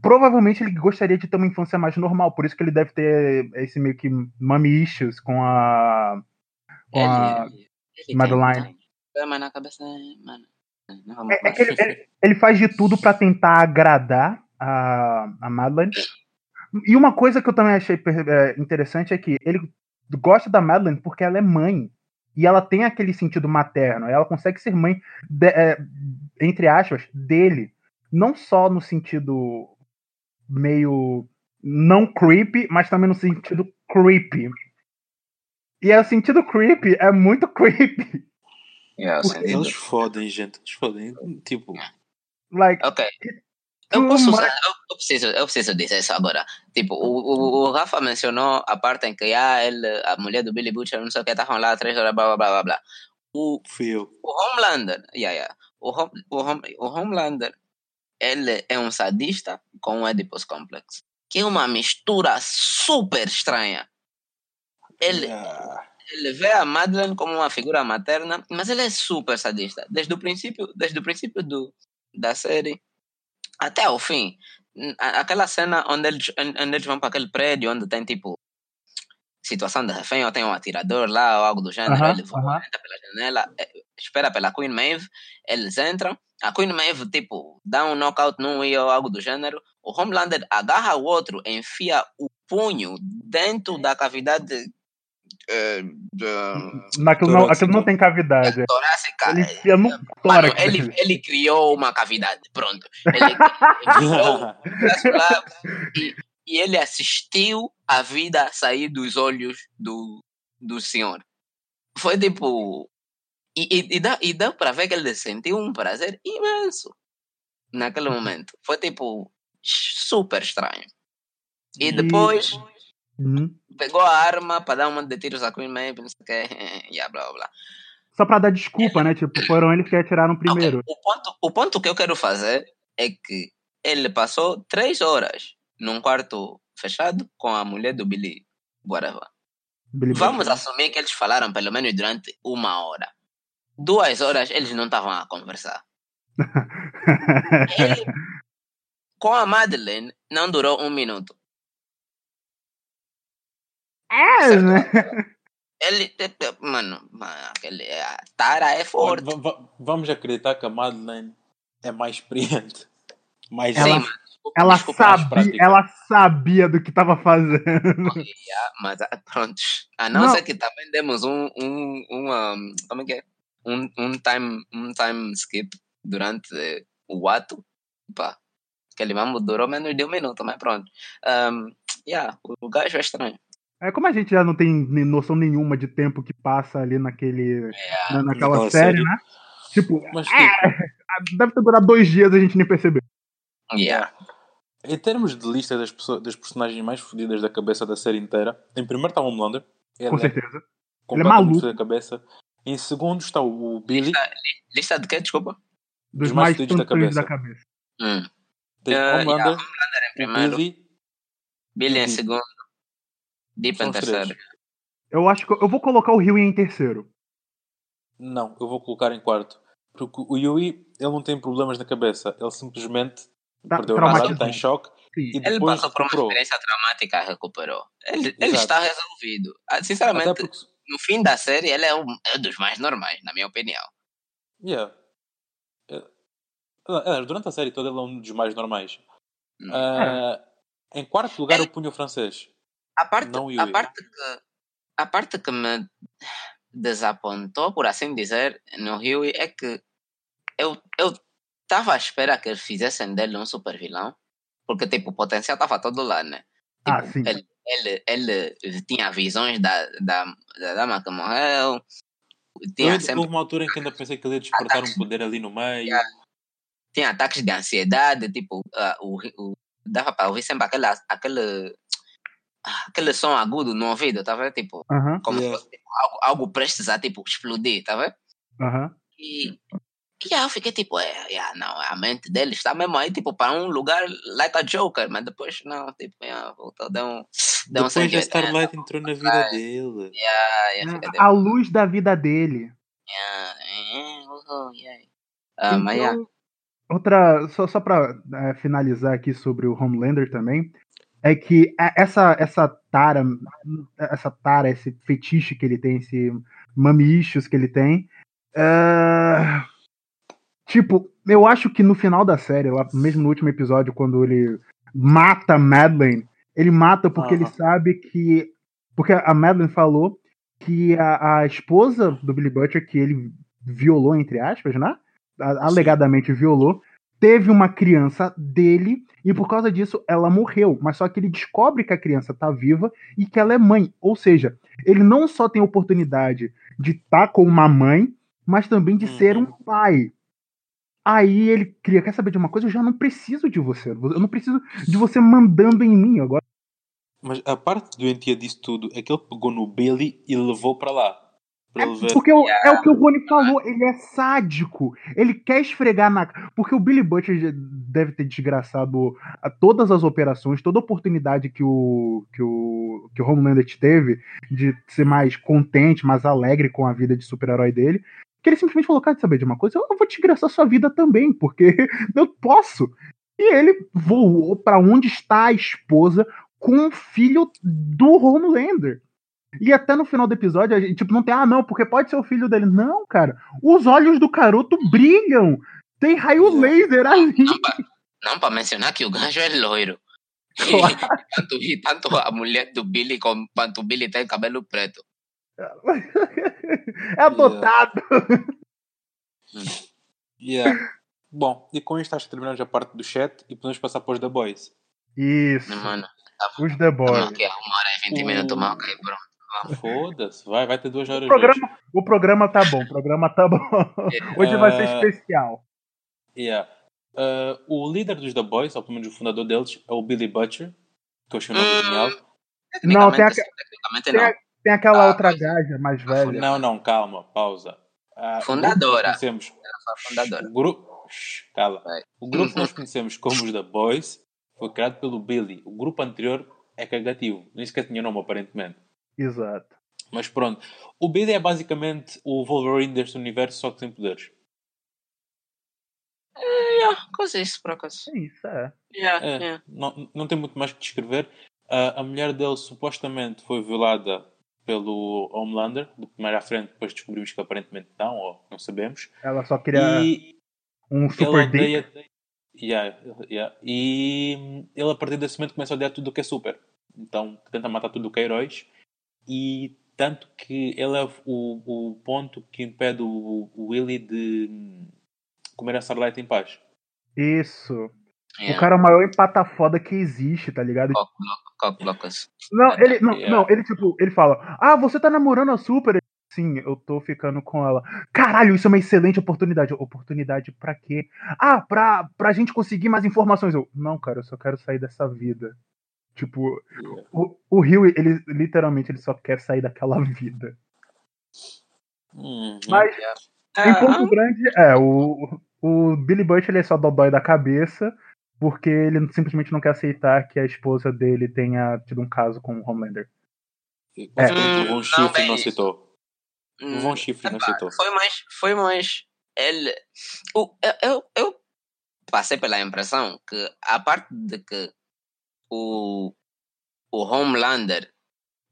provavelmente ele gostaria de ter uma infância mais normal. Por isso que ele deve ter esse meio que mommy issues com a. Com a Ele, ele Madeline. tem na cabeça, mano. Não vamos É, é que ele, ele- ele faz de tudo pra tentar agradar a, a Madeline. E uma coisa que eu também achei é, interessante é que ele gosta da Madeline porque ela é mãe. E ela tem aquele sentido materno. Ela consegue ser mãe, de- é, entre aspas, dele. Não só no sentido meio não creepy, mas também no sentido creepy. E é o sentido creepy, é muito creepy. Yeah, Porque. Eles fodem, gente. Eles fodem. Tipo, Like, Ok. Eu posso usar, eu, eu preciso, eu preciso dizer isso agora. Tipo, o, o, o Rafa mencionou a parte em que ah, ele, a mulher do Billy Butcher, não sei o que, estavam lá três horas, blá blá blá blá blá. O, o Homelander, yeah, yeah. O, Hom, o, Hom, o Homelander, ele é um sadista com um Oedipus Complex, que é uma mistura super estranha. Ele, Yeah. ele vê a Madeleine como uma figura materna, mas ele é super sadista. Desde o princípio, desde o princípio do, da série até o fim. Aquela cena onde eles, onde eles vão para aquele prédio onde tem tipo situação de refém ou tem um atirador lá ou algo do gênero, Aham, ele voa, aham. entra pela janela, eh, espera pela Queen Maeve, eles entram, a Queen Maeve tipo dá um knockout num e ou algo do gênero, o Homelander agarra o outro, enfia o punho dentro da cavidade eh, da- naquilo, não, aquilo não tem cavidade. torácica. Ele enfia no Mano, ele, ele criou uma cavidade, pronto. Ele criou um lá e, e ele assistiu a vida sair dos olhos do, do senhor. Foi tipo. E, e, e, dá, e dá pra ver que ele sentiu um prazer imenso naquele momento. Foi tipo super estranho. E depois Uhum. pegou a arma para dar uma de tiros a Queen Maeve, não sei o que, e blá blá blá. Só pra dar desculpa, né? Tipo, foram eles que atiraram primeiro. Ok, O, ponto, o ponto que eu quero fazer é que ele passou três horas num quarto fechado com a mulher do Billy. Billy Vamos assumir que eles falaram pelo menos durante uma hora. Duas horas eles não estavam a conversar. Ele, com a Madeleine, não durou um minuto. é, né? Ele, mano, aquele, a Tara é forte. va- va- Vamos acreditar que a Madeleine é mais experiente. Mais Ela- Sim, ela... desculpa, Ela sabia, prática. ela sabia do que tava fazendo. Mas ah, pronto. A não, Não. ser que também demos um, um, um um, como é que é? Um, um, time, um time skip durante o ato. Pá, aquele mambo durou menos de um minuto, mas pronto. Um, yeah, o, gajo é estranho. É como a gente já não tem noção nenhuma de tempo que passa ali naquele, na- naquela naquela série, série. né? Tipo, Mas, é, deve ter durado dois dias a gente nem percebeu. Yeah. Em termos de lista das, pessoas, das personagens mais fodidas da cabeça da série inteira, em primeiro está o Homelander. Ele Com é certeza. completamente maluco. fodido da cabeça. Em segundo está o Billy. Lista de quê? Desculpa. Dos Dos mais mais fodidos da tontos da cabeça. cabeça. Hum. Tem Eh, yeah, Homelander, Em primeiro, Billy. Billy em segundo, Deep São em terceiro. três. Eu acho que eu vou colocar o Rio em terceiro. Não, eu vou colocar em quarto. Porque o Yui, ele não tem problemas na cabeça. Ele simplesmente perdeu memória, está traumatizado. em choque. E Ele depois passou por uma recuperou. experiência traumática recuperou. Ele, ele está resolvido. Ah, Sinceramente, porque. no fim da série, ele é um, é um dos mais normais, na minha opinião. Yeah. É- durante a série toda ele é um dos mais normais. Hum. Ah, em quarto lugar eu punho o francês. A parte, Não a parte que a parte que me desapontou, por assim dizer, no Huey é que eu eu estava à espera que eles fizessem dele um super vilão, porque tipo o potencial estava todo lá, né? Ah, Tipo, sim. ele, ele, ele tinha visões da, da, da dama que morreu, Eu, tinha ainda- sempre houve uma altura em que ainda pensei que ele ia despertar um poder ali no meio. Yeah. tinha ataques de ansiedade, tipo, ah, o, o, dava para ouvir sempre aquele, aquele, ah, aquele som agudo no ouvido, tá vendo? Tipo, Aham, como Yeah. se fosse tipo, algo, algo prestes a tipo, explodir, tá vendo? aham. E, e aí eu fiquei tipo, é, yeah, não, a mente dele está mesmo aí, tipo, para um lugar like a Joker, mas depois, não, tipo, yeah, voltou, deu um, deu um Depois a 180, Starlight entrou na vida dele. yeah, yeah, fica A luz da vida dele. yeah, yeah, uhul, yeah. Ah, yeah, Então, outra, só, só pra é, finalizar aqui sobre o Homelander também, é que essa, essa tara, essa tara, esse fetiche que ele tem, esse mamichos que ele tem, é, tipo, eu acho que no final da série, lá mesmo no último episódio, quando ele mata a Madeline, ele mata porque ele Aham. sabe que, porque a Madeline falou que a, a esposa do Billy Butcher, que ele violou, entre aspas, né? A- alegadamente violou, teve uma criança dele e por causa disso ela morreu. Mas só que ele descobre que a criança tá viva e que ela é mãe. Ou seja, ele não só tem a oportunidade de estar com uma mãe, mas também de ser um pai. Aí ele cria, quer saber de uma coisa? Eu já não preciso de você. Eu não preciso de você mandando em mim agora. Mas a parte doentia disso tudo é que ele pegou no Billy e levou para lá. Ele ver. Porque o- é o que o Rony falou, ele é sádico. Ele quer esfregar na. Porque o Billy Butcher deve ter desgraçado a todas as operações, toda oportunidade que o, que o, que o Homelander teve de ser mais contente, mais alegre com a vida de super-herói dele. Que ele simplesmente falou: Cara, saber de uma coisa? Eu vou desgraçar sua vida também, porque eu posso. E ele voou para onde está a esposa com o filho do Homelander. E até no final do episódio, a gente, tipo, não tem, ah, não, porque pode ser o filho dele. Não, cara. Os olhos do garoto brilham. Tem raio laser ali. Não, pa- não para mencionar que o ganjo é loiro. Claro. tanto, e tanto a mulher do Billy quanto o Billy tem cabelo preto. É adotado. Yeah. Bom, e com isto acho que terminamos a parte do chat e podemos passar para os The Boys. Isso. Mano, Os The Boys. a uma hora e vinte O- minutos mal, ok, pronto. Foda-se, vai, vai ter duas horas O programa, o programa tá bom, o programa tá bom. Hoje vai ser Ah. especial. Yeah. Uh, o líder dos The Boys, ou pelo menos o fundador deles, é o Billy Butcher, que eu achei o nome Hum. genial. Não, tem, aque- tecnicamente tem, não. a- tem aquela Ah, outra mas- gaja mais velha. Não, não, calma, pausa. Ah, Fundadora. conhecemos, Ela foi a fundadora. o grupo, cala. O grupo que nós conhecemos como os The Boys foi criado pelo Billy. O grupo anterior é cagativo, nem sequer tinha nome aparentemente. Exato. Mas pronto, o Billy é basicamente o Wolverine deste universo, só que sem poderes. Yeah, quase isso, por acaso. É isso, é. Yeah, É, yeah. não, não tem muito mais que descrever. Ah, a mulher dele supostamente foi violada pelo Homelander, de primeira à frente, depois descobrimos que aparentemente não, ou não sabemos. Ela só queria E um super dick. odeia. Yeah, yeah. E ele a partir desse momento começa a odiar tudo o que é super. Então tenta matar tudo o que é heróis. E tanto que ele é o, o ponto que impede o, o Willy de hum, comer a Starlight em paz. Isso. O Yeah. cara é o maior empata foda que existe, tá ligado? Não, ele, não, Yeah. não, ele tipo, ele fala: Ah, você tá namorando a Super? Sim, eu tô ficando com ela. Caralho, isso é uma excelente oportunidade. Oportunidade pra quê? Ah, pra, pra gente conseguir mais informações. Eu, não, cara, eu só quero sair dessa vida. Tipo, o, o Rio, ele literalmente ele só quer sair daquela vida. Uhum. Mas em Ah, Ponto Grande, é, o, o Billy Bush ele é só dodói da cabeça, porque ele simplesmente não quer aceitar que a esposa dele tenha tido um caso com o Homelander. E, consequentemente, Hum, um não, chifre e bem não isso. aceitou. hum, Levou um chifre e não aceitou. Foi mais. Foi mais. Ele. O, eu, eu, eu passei pela impressão que a parte de que o, o Homelander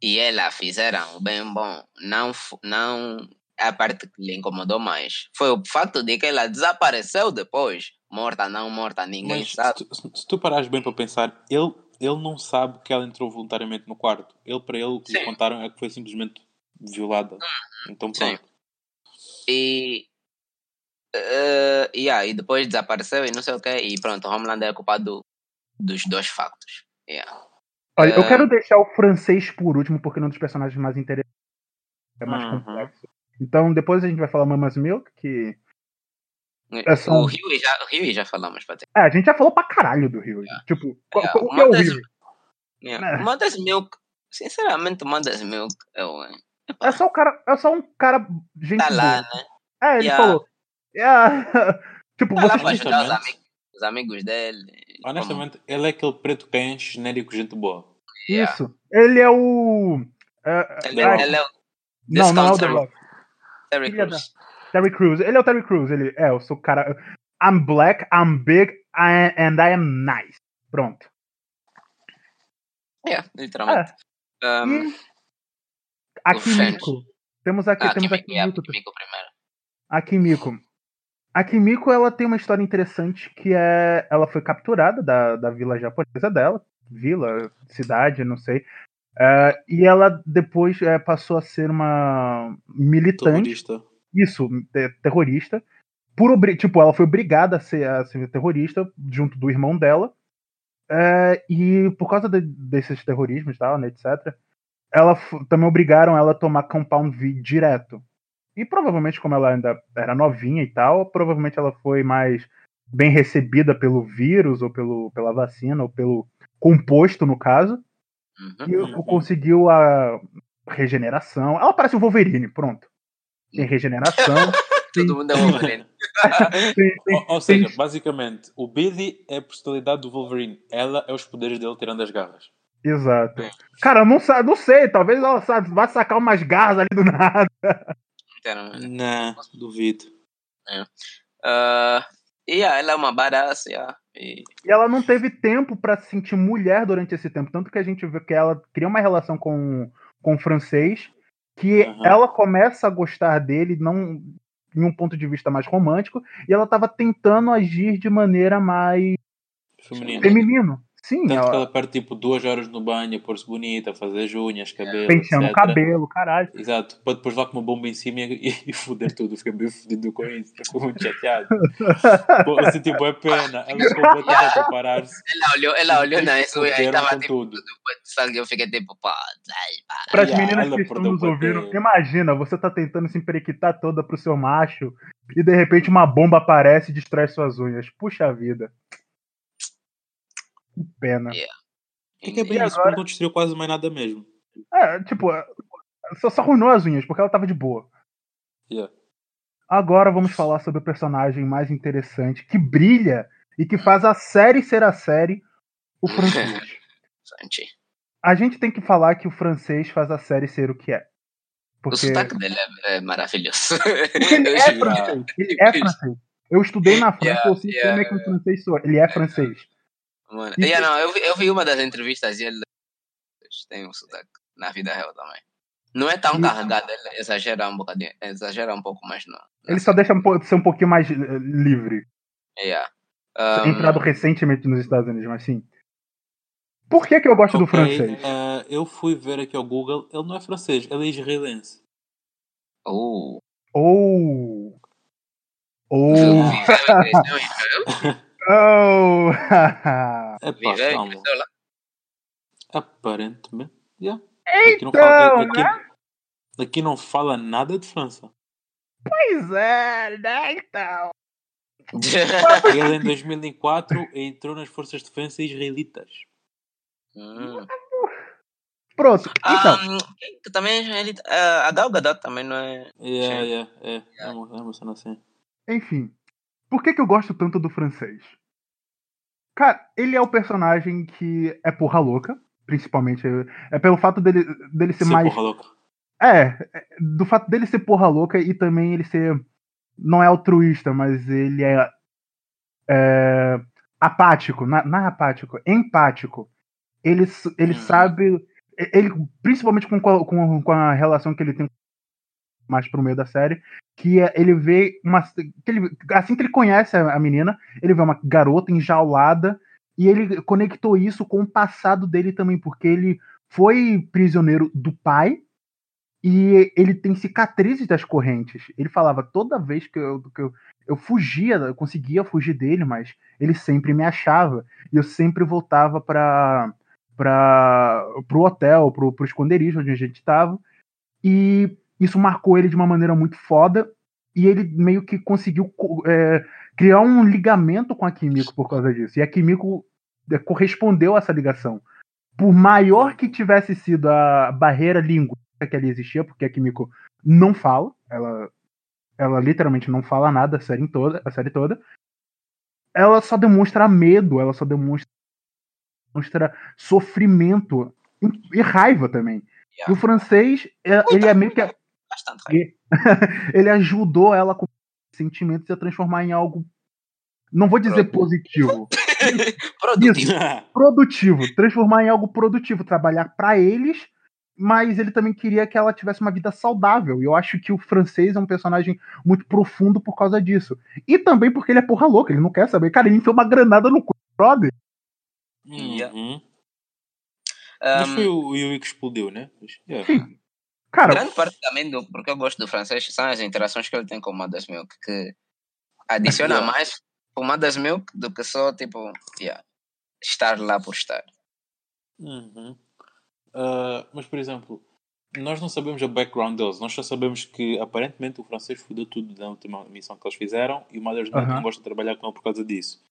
e ela fizeram o bem bom, não, não é a parte que lhe incomodou mais. Foi o facto de que ela desapareceu depois. Morta, não morta, ninguém Mas se sabe. tu, se tu parares bem para pensar, ele, ele não sabe que ela entrou voluntariamente no quarto. Ele, para ele, o que lhe Sim. contaram é que foi simplesmente violada. Então Sim. pronto. E. eh, yeah, e depois desapareceu e não sei o que. E pronto, o Homelander é culpado dos dois factos. Yeah. Olha, eu É. quero deixar o francês por último, porque é um dos personagens mais interessantes. É mais Uhum. complexo. Então depois a gente vai falar Mamas Milk, que. É só um- O Rio já, o Rio já falamos pra ter. É, a gente já falou pra caralho do Rio. Tipo, qual- É, o que uma é o das- Rio? Yeah. É. Mother's Milk, sinceramente, Mother's Milk é o. É só, o cara, é só um cara. Gente Tá lá, boa. né? É, ele Yeah. falou. Yeah. tipo, Tá lá vocês pra ajudar os amigos, os amigos dele. Honestamente, ele é aquele preto que enche genérico gente boa. Yeah. Isso. Ele é o. é, Ele, é, ele é o não, não é o The Rock. Terry. Terry Crews. Ele é o Terry Crews. Ele é, eu sou o cara. I'm black, I'm big, I- and I am nice. Pronto. Yeah, literalmente. Um, E. Akimiko. Temos aqui, ah, temos Kimiko, Akimiko. Kimiko primeiro. A Kimiko. A Kimiko, ela tem uma história interessante que é. Ela foi capturada da, da vila japonesa dela. Vila, cidade, não sei. É, e ela depois é, passou a ser uma militante. Terrorista. Isso, te- terrorista. por tipo, ela foi obrigada a ser, a ser terrorista junto do irmão dela. é, e por causa de- desses terrorismos tal, né, etc., ela também obrigaram ela a tomar Compound V direto. E provavelmente, como ela ainda era novinha e tal, provavelmente ela foi mais bem recebida pelo vírus, ou pelo, pela vacina, ou pelo composto, no caso, Uhum. e conseguiu a regeneração. Ela parece o Wolverine, pronto. Tem regeneração. Todo mundo é Wolverine. Ou, ou seja, basicamente, o Billy é a personalidade do Wolverine. Ela é os poderes dele tirando as garras. Exato. Cara, eu não, não sei, talvez ela sabe, vá sacar umas garras ali do nada. Não, duvido. Ah, e yeah, ela é uma badass, yeah. E, E ela não teve tempo pra se sentir mulher durante esse tempo. Tanto que a gente vê que ela cria uma relação com, com o francês, que Aham. ela começa a gostar dele, não em um ponto de vista mais romântico, e ela tava tentando agir de maneira mais Feminino. feminino. Sim, Tanto que ela ela perde tipo duas horas no banho, a pôr-se bonita, fazer as unhas, cabelo. penteando o cabelo, caralho. Exato, para depois lá com uma bomba em cima e, e foder tudo. Fiquei bem fodido com isso, fico muito chateado. Pô, assim, tipo, é pena. Ela ficou completamente a preparar-se. ela olhou, ela olhou na isso e aí Fuderam tava com tipo tudo. sangue. Eu fiquei tipo, pá. Para as meninas ela que estão nos ouvindo, imagina, você tá tentando se emperequitar toda pro seu macho e de repente uma bomba aparece e destrói suas unhas. Puxa vida. Que pena. Yeah. É que é bem E isso, agora? não destruiu quase mais nada mesmo. É, tipo, só, só arruinou as unhas, porque ela tava de boa. Yeah. Agora vamos falar sobre o personagem mais interessante, que brilha e que faz a série ser a série, o francês. A gente tem que falar que o francês faz a série ser o que é. O Porque, sotaque dele é, é maravilhoso. porque ele é francês. Ele é francês. Eu estudei na França, Yeah, eu sei yeah. como é que um francês soa. Ele é francês. Mano, yeah, não, eu, vi, eu vi uma das entrevistas e ele tem um sotaque na vida real também. Não é tão carregado, ele exagera um bocadinho, exagera um pouco mais não. Ele só deixa um ser um pouquinho mais eh, livre. Yeah. Um, Entrado recentemente nos Estados Unidos, mas sim. Por que, que eu gosto do Ok, francês? eh, eu fui ver aqui ao Google, ele não é francês, ele é israelense. Oh. Ou. Ou. Oh! É pá, calma. Aparentemente. Yeah. Aqui, não fala, então, aqui, né? aqui não fala nada de França. Pois é, né? Então. Ele em 2004 entrou nas Forças de Defesa Israelitas. Hum. Pronto. Então, Um, que também ele, ah, a Gal Gadot também não é. Yeah, yeah, é, é, uma, é uma cena assim. enfim. Por que, que eu gosto tanto do francês? Cara, ele é o personagem que é porra louca, principalmente. É pelo fato dele, dele ser Ser mais. porra louca. É, é, do fato dele ser porra louca e também ele ser. Não é altruísta, mas ele é. é, apático. Não, não é apático, é empático. Ele, ele Uhum. sabe. Ele, principalmente com, com, com a relação que ele tem mais pro meio da série, que é, ele vê uma. Que ele, assim que ele conhece a, menina, ele vê uma garota enjaulada e ele conectou isso com o passado dele também, porque ele foi prisioneiro do pai e ele tem cicatrizes das correntes. Ele falava toda vez que eu, que eu, eu fugia, eu conseguia fugir dele, mas ele sempre me achava e eu sempre voltava para para pro hotel, pro, pro esconderijo onde a gente estava e isso marcou ele de uma maneira muito foda e ele meio que conseguiu co- é, criar um ligamento com a Kimiko por causa disso. E a Kimiko é, correspondeu a essa ligação. Por maior que tivesse sido a barreira linguística que ali existia, porque a Kimiko não fala, ela, ela literalmente não fala nada a série toda, a série toda. Ela só demonstra medo, ela só demonstra, demonstra sofrimento e, e raiva também. E o francês, é- ele é meio que Bastante raiva. ele ajudou ela com sentimentos a transformar em algo. Não vou dizer Produtivo. positivo, Produtivo. produtivo, transformar em algo produtivo, trabalhar para eles, mas ele também queria que ela tivesse uma vida saudável. E eu acho que o francês é um personagem muito profundo por causa disso. E também porque ele é porra louca, ele não quer saber. Cara, ele enfiou uma granada no cu, brother. Uhum. Mas Um, foi o Yui que explodiu, né? Mas, yeah. Sim. Cara, grande parte também do porque eu gosto do francês são as interações que ele tem com o Madas Milk, que adiciona mais fumadas milk do que só, tipo, yeah, estar lá por estar. Uhum. Ah, mas, por exemplo, nós não sabemos a background deles. Nós só sabemos que, aparentemente, o francês fodeu tudo da última missão que eles fizeram e o Mother's Milk Aham. não gosta de trabalhar com ele por causa disso.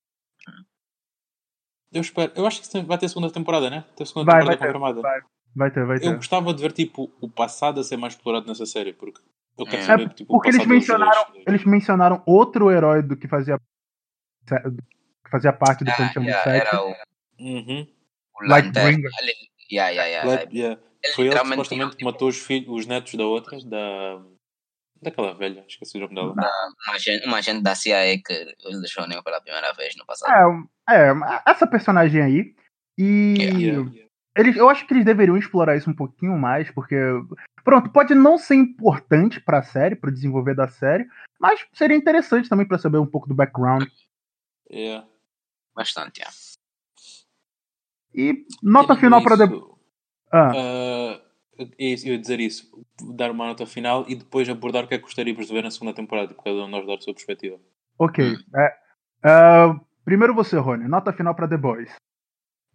Eu espero. Eu acho que vai ter segunda temporada, né? Tem segunda Vai, temporada vai ter, confirmada. vai. Vai ter, vai Eu ter. gostava de ver, tipo, o passado a ser mais explorado nessa série, porque eu quero É, saber, tipo, Porque o eles mencionaram, dois. eles mencionaram outro herói do que fazia que fazia parte do Ah, Phantom yeah, 7. era o, Uhum. o. Lightbringer. Ele, yeah, yeah, yeah, Let- yeah. Ele Foi ele que supostamente tinha, matou os, filhos, os netos da outra, da. daquela velha, esqueci o nome dela. uma agente, uma agente da CIA que eles reuniu pela primeira vez no passado. É, é, essa personagem aí. E Yeah. Eles, eu acho que eles deveriam explorar isso um pouquinho mais, porque. Pronto, pode não ser importante pra série, pro desenvolver da série, mas seria interessante também pra saber um pouco do background. Yeah. Bastante, yeah. E nota final pra. isso, De... Ah, ah, eu ia dizer isso, dar uma nota final e depois abordar o que é que gostaríamos de ver na segunda temporada, porque cada um nós dar a sua perspectiva. ok. É, ah, primeiro você, Rony, nota final pra The Boys.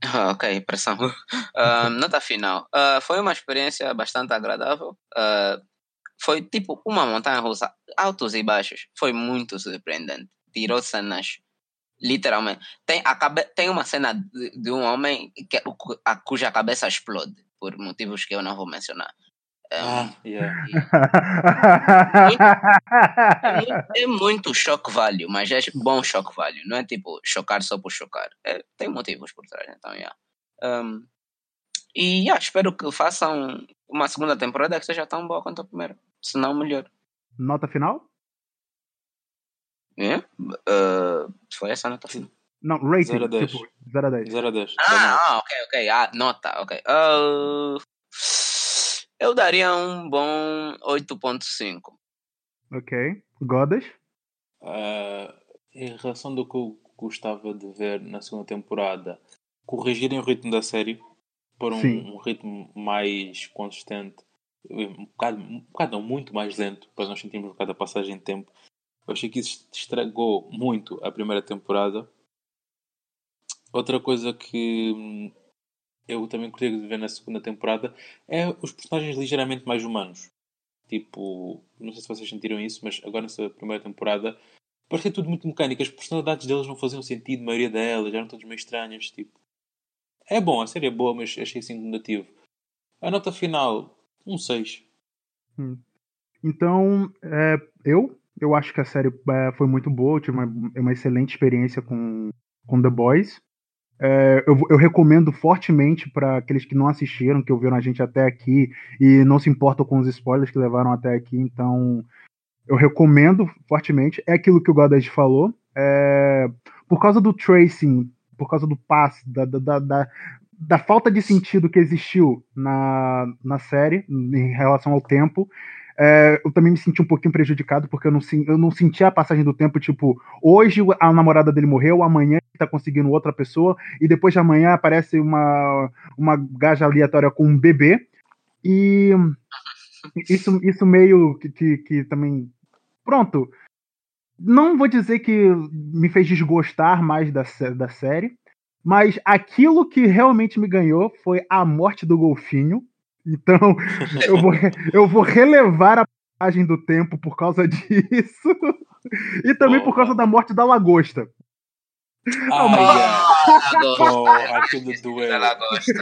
Ah, ok, pressão. Ah, nota final. Ah, foi uma experiência bastante agradável. Ah, foi tipo uma montanha russa, altos e baixos. Foi muito surpreendente. Tirou cenas, literalmente. Tem, a tem uma cena de, de um homem que, a, cuja cabeça explode, por motivos que eu não vou mencionar. Ah, yeah. é, muito, é muito choque value, mas é bom choque value. Não é tipo chocar só por chocar. É, tem motivos por trás, então, yeah. Um, e yeah, espero que façam uma segunda temporada que seja tão boa quanto a primeira. Se não, melhor. nota final? Yeah? Uh, foi essa a nota final? Não, rating. Zero a dez. Tipo, 0 a 10. 0 a 10. Ah, ah, ok, ok. Ah, nota, ok. Uh, eu daria um bom 8.5. Ok. Godas? Ah, em relação do que eu gostava de ver na segunda temporada, corrigirem o ritmo da série para um, um ritmo mais consistente, um bocado, um bocado não, muito mais lento, para nós sentirmos um bocado a passagem de tempo. Eu achei que isso estragou muito a primeira temporada. Outra coisa que hum, eu também gostaria de ver na segunda temporada é os personagens ligeiramente mais humanos. Tipo, não sei se vocês sentiram isso, mas agora nessa primeira temporada parecia tudo muito mecânico. As personalidades deles não faziam sentido, a maioria delas eram todas meio estranhas. Tipo, é bom, a série é boa, mas achei assim negativo. A nota final, um 6. Então, é, eu, eu acho que a série é, foi muito boa, eu tive uma, uma excelente experiência com, com The Boys. É, eu, eu recomendo fortemente para aqueles que não assistiram, que ouviram a gente até aqui e não se importam com os spoilers que levaram até aqui, então eu recomendo fortemente. É aquilo que o Goddard falou. é, por causa do tracing, por causa do passe, da, da, da, da, falta de sentido que existiu na, na série em relação ao tempo, é, eu também me senti um pouquinho prejudicado, porque eu não, eu não senti a passagem do tempo, tipo, hoje a namorada dele morreu, amanhã ele tá conseguindo outra pessoa, e depois de amanhã aparece uma, uma gaja aleatória com um bebê. E isso, isso meio que, que, que também. Pronto. Não vou dizer que me fez desgostar mais da, da série, mas aquilo que realmente me ganhou foi a morte do golfinho. Então, eu vou, eu vou relevar a passagem do tempo por causa disso. E também por causa da morte da lagosta. Ah, Ah, aquele duelo. Ela gosta.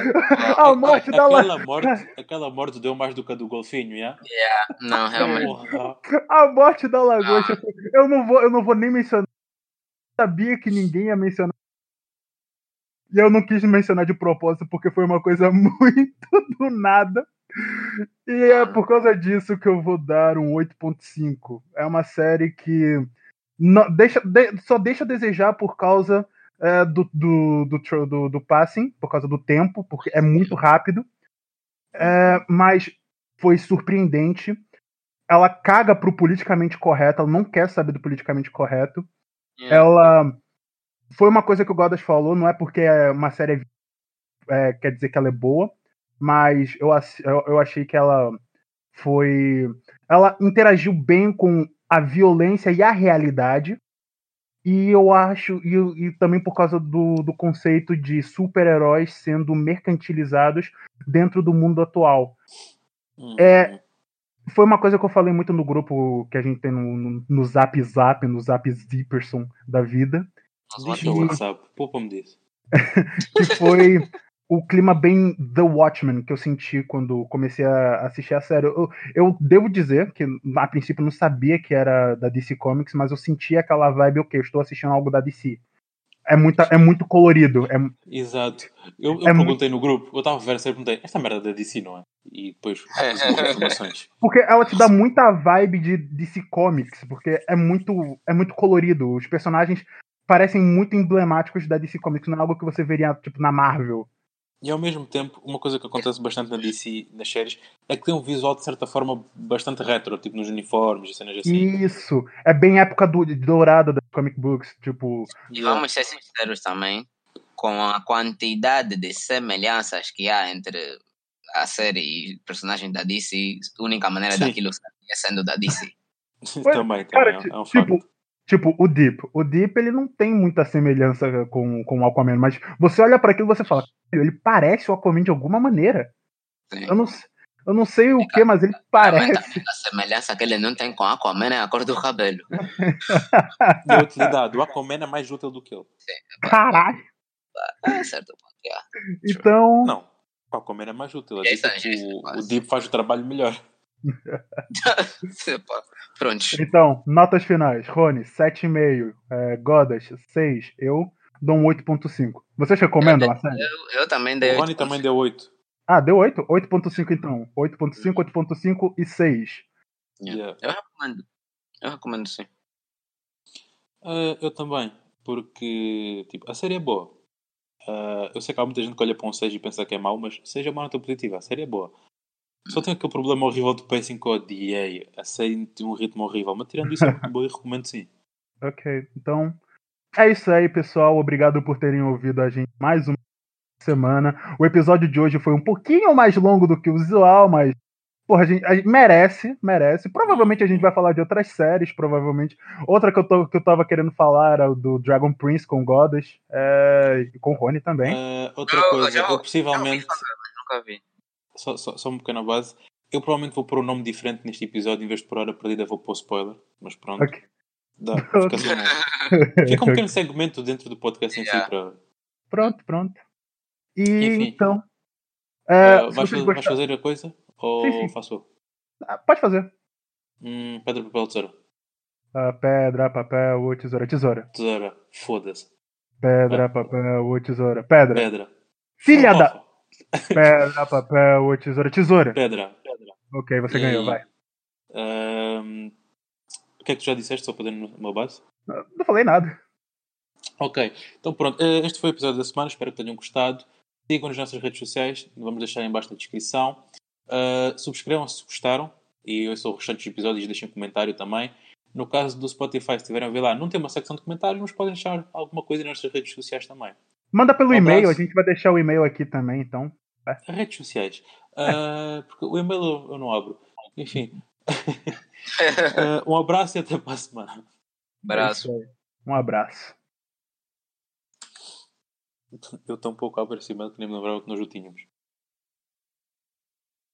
A morte da lagosta. Aquela morte, aquela morte deu mais do que a do golfinho, yeah? Não, realmente. Porra. A morte da lagosta. Eu não vou, eu não vou nem mencionar. Eu sabia que ninguém ia mencionar. E eu não quis mencionar de propósito porque foi uma coisa muito do nada. E é por causa disso que eu vou dar um 8.5. É uma série que não- deixa, de- só deixa a desejar por causa é, do, do, do, do, do passing, por causa do tempo, porque é muito rápido. É, mas foi surpreendente. Ela caga pro politicamente correto, ela não quer saber do politicamente correto. Ela. Foi uma coisa que o Godas falou, não é porque é uma série é, quer dizer que ela é boa, mas eu, eu, achei que ela foi. Ela interagiu bem com a violência e a realidade. E eu acho, e, e também por causa do, do conceito de super-heróis sendo mercantilizados dentro do mundo atual. Hum, É, Foi uma coisa que eu falei muito no grupo que a gente tem no, no, no Zap Zap, no Zap Zipperson da vida, O WhatsApp, poupa-me disso. que foi o clima bem The Watchmen que eu senti quando comecei a assistir a série. Eu, eu devo dizer que a princípio não sabia que era da DC Comics, mas eu senti aquela vibe, ok, eu estou assistindo algo da DC. É, muita, é muito colorido. É, Exato. Eu, eu É perguntei no grupo, eu estava a ver e perguntei, esta merda é da DC, não é? E depois informações. porque ela te dá muita vibe de DC Comics, porque é muito, é muito colorido. Os personagens parecem muito emblemáticos da DC Comics, não é algo que você veria tipo na Marvel. E ao mesmo tempo, uma coisa que acontece bastante na DC, nas séries, é que tem um visual de certa forma bastante retro, tipo nos uniformes e cenas assim. Isso. É bem época do, dourada das comic books, tipo. E vamos ser sinceros também, com a quantidade de semelhanças que há entre a série e personagens da DC, a única maneira Sim. daquilo sair é sendo da DC. também, Cara, também, é um tipo. Tipo, o Deep. O Deep, ele não tem muita semelhança com, com o Aquaman, mas você olha pra aquilo e você fala, "Caralho, ele parece o Aquaman de alguma maneira. Sim. Eu não, s- eu não sei o que, mas ele Também parece. A semelhança que ele não tem com Aquaman é a cor do cabelo. E utilidade, o Aquaman é mais útil do que ele. Caralho. É certo ponto, yeah. Então, Não, o Aquaman é mais útil. E aí, Tipo, o, quase. o Deep faz o trabalho melhor. Pá, Prontos. então, notas finais. Rony, 7,5. É, Godas, 6. Eu dou um 8.5. Vocês recomendam a série? Eu, eu também dei O Rony também deu 8. Ah, deu 8? 8.5 então. 8.5, 8.5 e 6. Yeah. Eu recomendo. Eu recomendo sim. Ah, eu também, porque tipo, a série é boa. Ah, eu sei que há muita gente que olha para um 6 e pensa que é mau, mas seja uma nota positiva, a série é boa. Só tem aquele problema horrível do pacing que eu odiei. A série tem um ritmo horrível, mas tirando isso é muito boa e recomendo sim. Ok, então é isso aí, pessoal. Obrigado por terem ouvido a gente mais uma semana. O episódio de hoje foi um pouquinho mais longo do que o usual, mas porra, a gente, a gente merece, merece. Provavelmente a gente vai falar de outras séries, provavelmente. Outra que eu, tô, que eu tava querendo falar era o do Dragon Prince com Goddess, é, e com Rony também. Ah, outra Eu- coisa, já- eu já ouvi possivelmente, falar, mas Nunca vi. Só, só, só uma pequena base, eu provavelmente vou pôr um nome diferente neste episódio, em vez de por hora perdida vou pôr spoiler, mas pronto. Ok. Dá, fica, assim um, fica um pequeno segmento dentro do podcast em si Yeah. para. Pronto, pronto. E Enfim. então. Ah, se vais, vocês fa- vais fazer a coisa? Ou Sim, sim. faço eu? Ah, Pode fazer. Hum, pedra, papel, tesoura. Ah, pedra, papel, ou tesoura. Tesoura. Tesoura. Foda-se. Pedra, papel, ou tesoura. Pedra. Pedra. Filha da. Pedra, papel, ou tesoura. Tesoura. Pedra. Pedra. Ok, você E- ganhou, vai. Ahm, o que é que tu já disseste, só para dar uma base? Não falei nada. Ok, então pronto, eh, este foi o episódio da semana, espero que tenham gostado. Sigam nas nossas redes sociais, vamos deixar em baixo na descrição. Uh, subscrevam se gostaram e ouçam os restantes episódios e deixem um comentário também. No caso do Spotify, se estiverem a ver lá, não tem uma secção de comentários, mas podem deixar alguma coisa nas nossas redes sociais também. Manda pelo Um e-mail, a gente vai deixar o e-mail aqui também, então. Redes sociais. Uh, porque o e-mail eu, eu não abro. Enfim. Uh, um abraço e até para a semana. Abraço. É. Um abraço. Eu estou um pouco a abrir esse e-mail que nem me lembrava que nós o tínhamos.